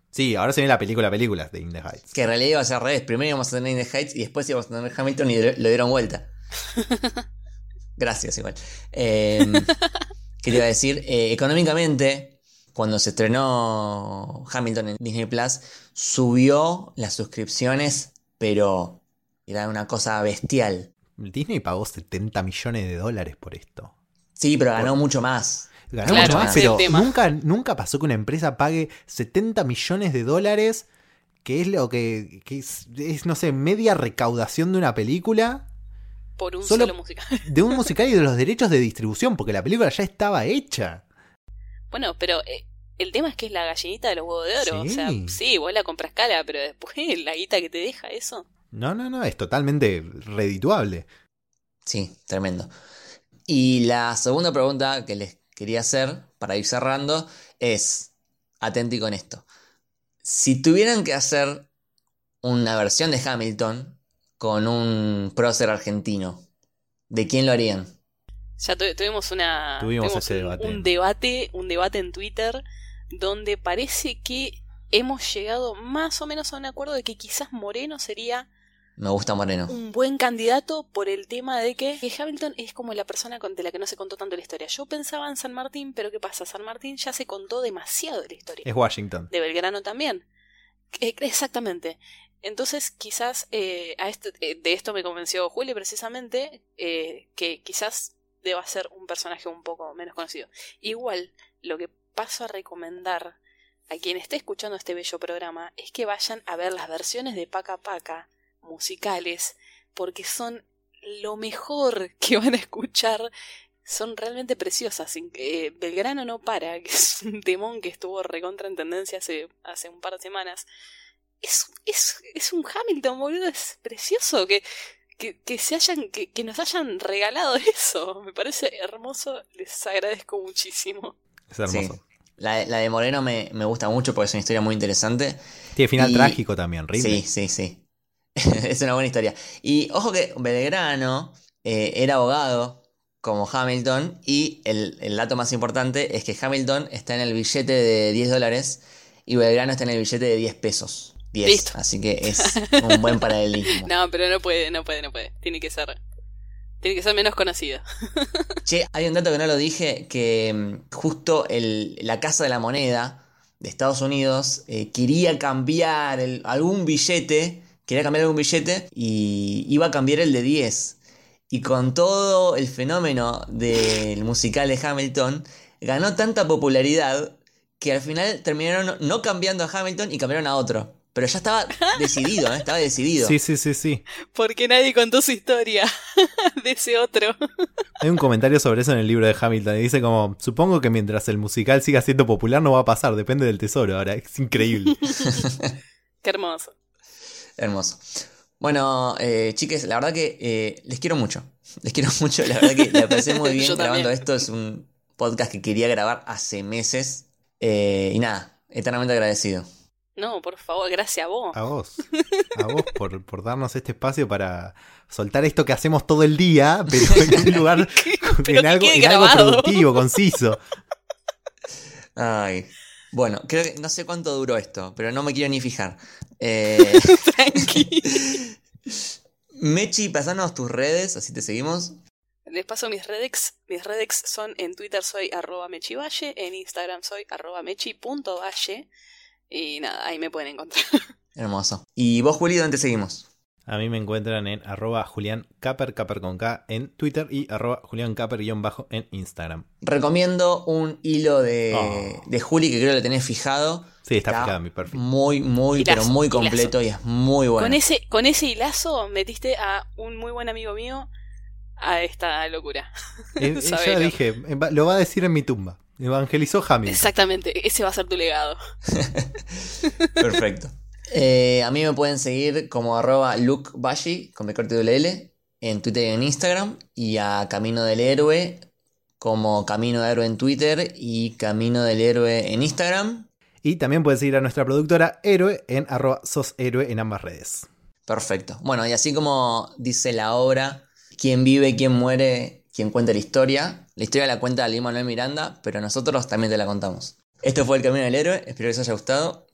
Sí, ahora se viene la película películas de In the Heights. Que en realidad iba a ser al revés. Primero íbamos a tener In the Heights y después íbamos a tener Hamilton y lo dieron vuelta. Gracias, igual. Eh, ¿Qué te iba a decir? Eh, económicamente, cuando se estrenó Hamilton en Disney Plus, subió las suscripciones, pero era una cosa bestial. Disney pagó 70 millones de dólares por esto. Sí, pero ganó mucho más. Ganó Claro, mucho más, pero tema. nunca, nunca pasó que una empresa pague 70 millones de dólares, que es lo que, que es, es, no sé, media recaudación de una película, Por un Solo- solo musical. de un musical y de los derechos de distribución, porque la película ya estaba hecha. Bueno, pero eh, el tema es que es la gallinita de los huevos de oro. Sí. O sea, sí, vos la compras cara, pero después la guita que te deja eso. No, no, no, es totalmente redituable. Sí, tremendo. Y la segunda pregunta que les quería hacer para ir cerrando es, atenti con esto. Si tuvieran que hacer una versión de Hamilton con un prócer argentino, ¿de quién lo harían? Ya tu- tuvimos una Tuvimos ese un, debate. un debate, un debate en Twitter donde parece que hemos llegado más o menos a un acuerdo de que quizás Moreno sería Me gusta Moreno. un buen candidato por el tema de que que Hamilton es como la persona con- de la que no se contó tanto la historia. Yo pensaba en San Martín, pero ¿qué pasa? San Martín ya se contó demasiado de la historia. Es Washington. de Belgrano también. Eh, Exactamente. Entonces, quizás eh, a este- eh, de esto me convenció Juli precisamente, eh, que quizás deba ser un personaje un poco menos conocido. Igual, lo que paso a recomendar a quien esté escuchando este bello programa es que vayan a ver las versiones de Paca Paca musicales, porque son lo mejor que van a escuchar. Son realmente preciosas. Eh, Belgrano no para, que es un temón que estuvo recontra en tendencia hace, hace un par de semanas. Es, es, es un Hamilton, boludo, es precioso que, que, que se hayan, que, que nos hayan regalado eso. Me parece hermoso, les agradezco muchísimo. Es hermoso. Sí. La, la de Moreno me, me gusta mucho porque es una historia muy interesante. Tiene final Y- trágico también, Ridley. Sí, sí, sí. es una buena historia. Y ojo que Belgrano eh, era abogado como Hamilton y el, el dato más importante es que Hamilton está en el billete de 10 dólares y Belgrano está en el billete de 10 pesos. 10. Listo. Así que es un buen paralelismo. No, pero no puede, no puede, no puede. Tiene que ser. Tiene que ser menos conocido. Che, hay un dato que no lo dije, que mm, justo el- la Casa de la Moneda de Estados Unidos eh, quería cambiar el- algún billete, quería cambiar algún billete y iba a cambiar el de 10. Y con todo el fenómeno del musical de Hamilton, ganó tanta popularidad que al final terminaron no cambiando a Hamilton y cambiaron a otro. Pero ya estaba decidido, ¿eh? estaba decidido. Sí, sí, sí, sí. Porque nadie contó su historia de ese otro. Hay un comentario sobre eso en el libro de Hamilton y dice como, supongo que mientras el musical siga siendo popular no va a pasar, depende del tesoro ahora, es increíble. Qué hermoso. Hermoso. Bueno, eh, chiques, la verdad que eh, les quiero mucho. Les quiero mucho, la verdad que la pasé muy bien grabando esto. Es un podcast que quería grabar hace meses. Eh, y nada, eternamente agradecido. No, por favor, gracias a vos. A vos, a vos por, por darnos este espacio para soltar esto que hacemos todo el día, pero en un lugar, en algo, en productivo, conciso. Ay. Bueno, creo que no sé cuánto duró esto, pero no me quiero ni fijar. Eh, Tranqui. Mechi, pasanos tus redes, así te seguimos. Les paso mis redex. Mis redex son en Twitter soy arroba mechivalle, en Instagram soy arroba mechi.valle. Y nada, ahí me pueden encontrar. Hermoso. ¿Y vos, Juli, dónde seguimos? A mí me encuentran en arroba Julián Caper, Caper con K en Twitter y arroba Julián Caper guion bajo en Instagram. Recomiendo un hilo de, Oh. de Juli que creo que lo tenés fijado. Sí, está fijado en mi perfil. Muy, muy, Hilazo, pero muy hilazo. completo y es muy bueno. Con, ese, con ese hilazo metiste a un muy buen amigo mío a esta locura. Eh, eh, ya dije, eh, lo va a decir en mi tumba. Evangelizó Hamilton. Exactamente, ese va a ser tu legado. Perfecto. Eh, a mí me pueden seguir como arroba lukebashi con B corte en Twitter y en Instagram. Y a Camino del Héroe como Camino del Héroe en Twitter y Camino del Héroe en Instagram. Y también puedes seguir a nuestra productora Héroe en arroba sos héroe en ambas redes. Perfecto. Bueno, y así como dice la obra, quien vive, quien muere, quien cuenta la historia. La historia la cuenta Lin Manuel Miranda, pero nosotros también te la contamos. Esto fue El Camino del Héroe, espero que les haya gustado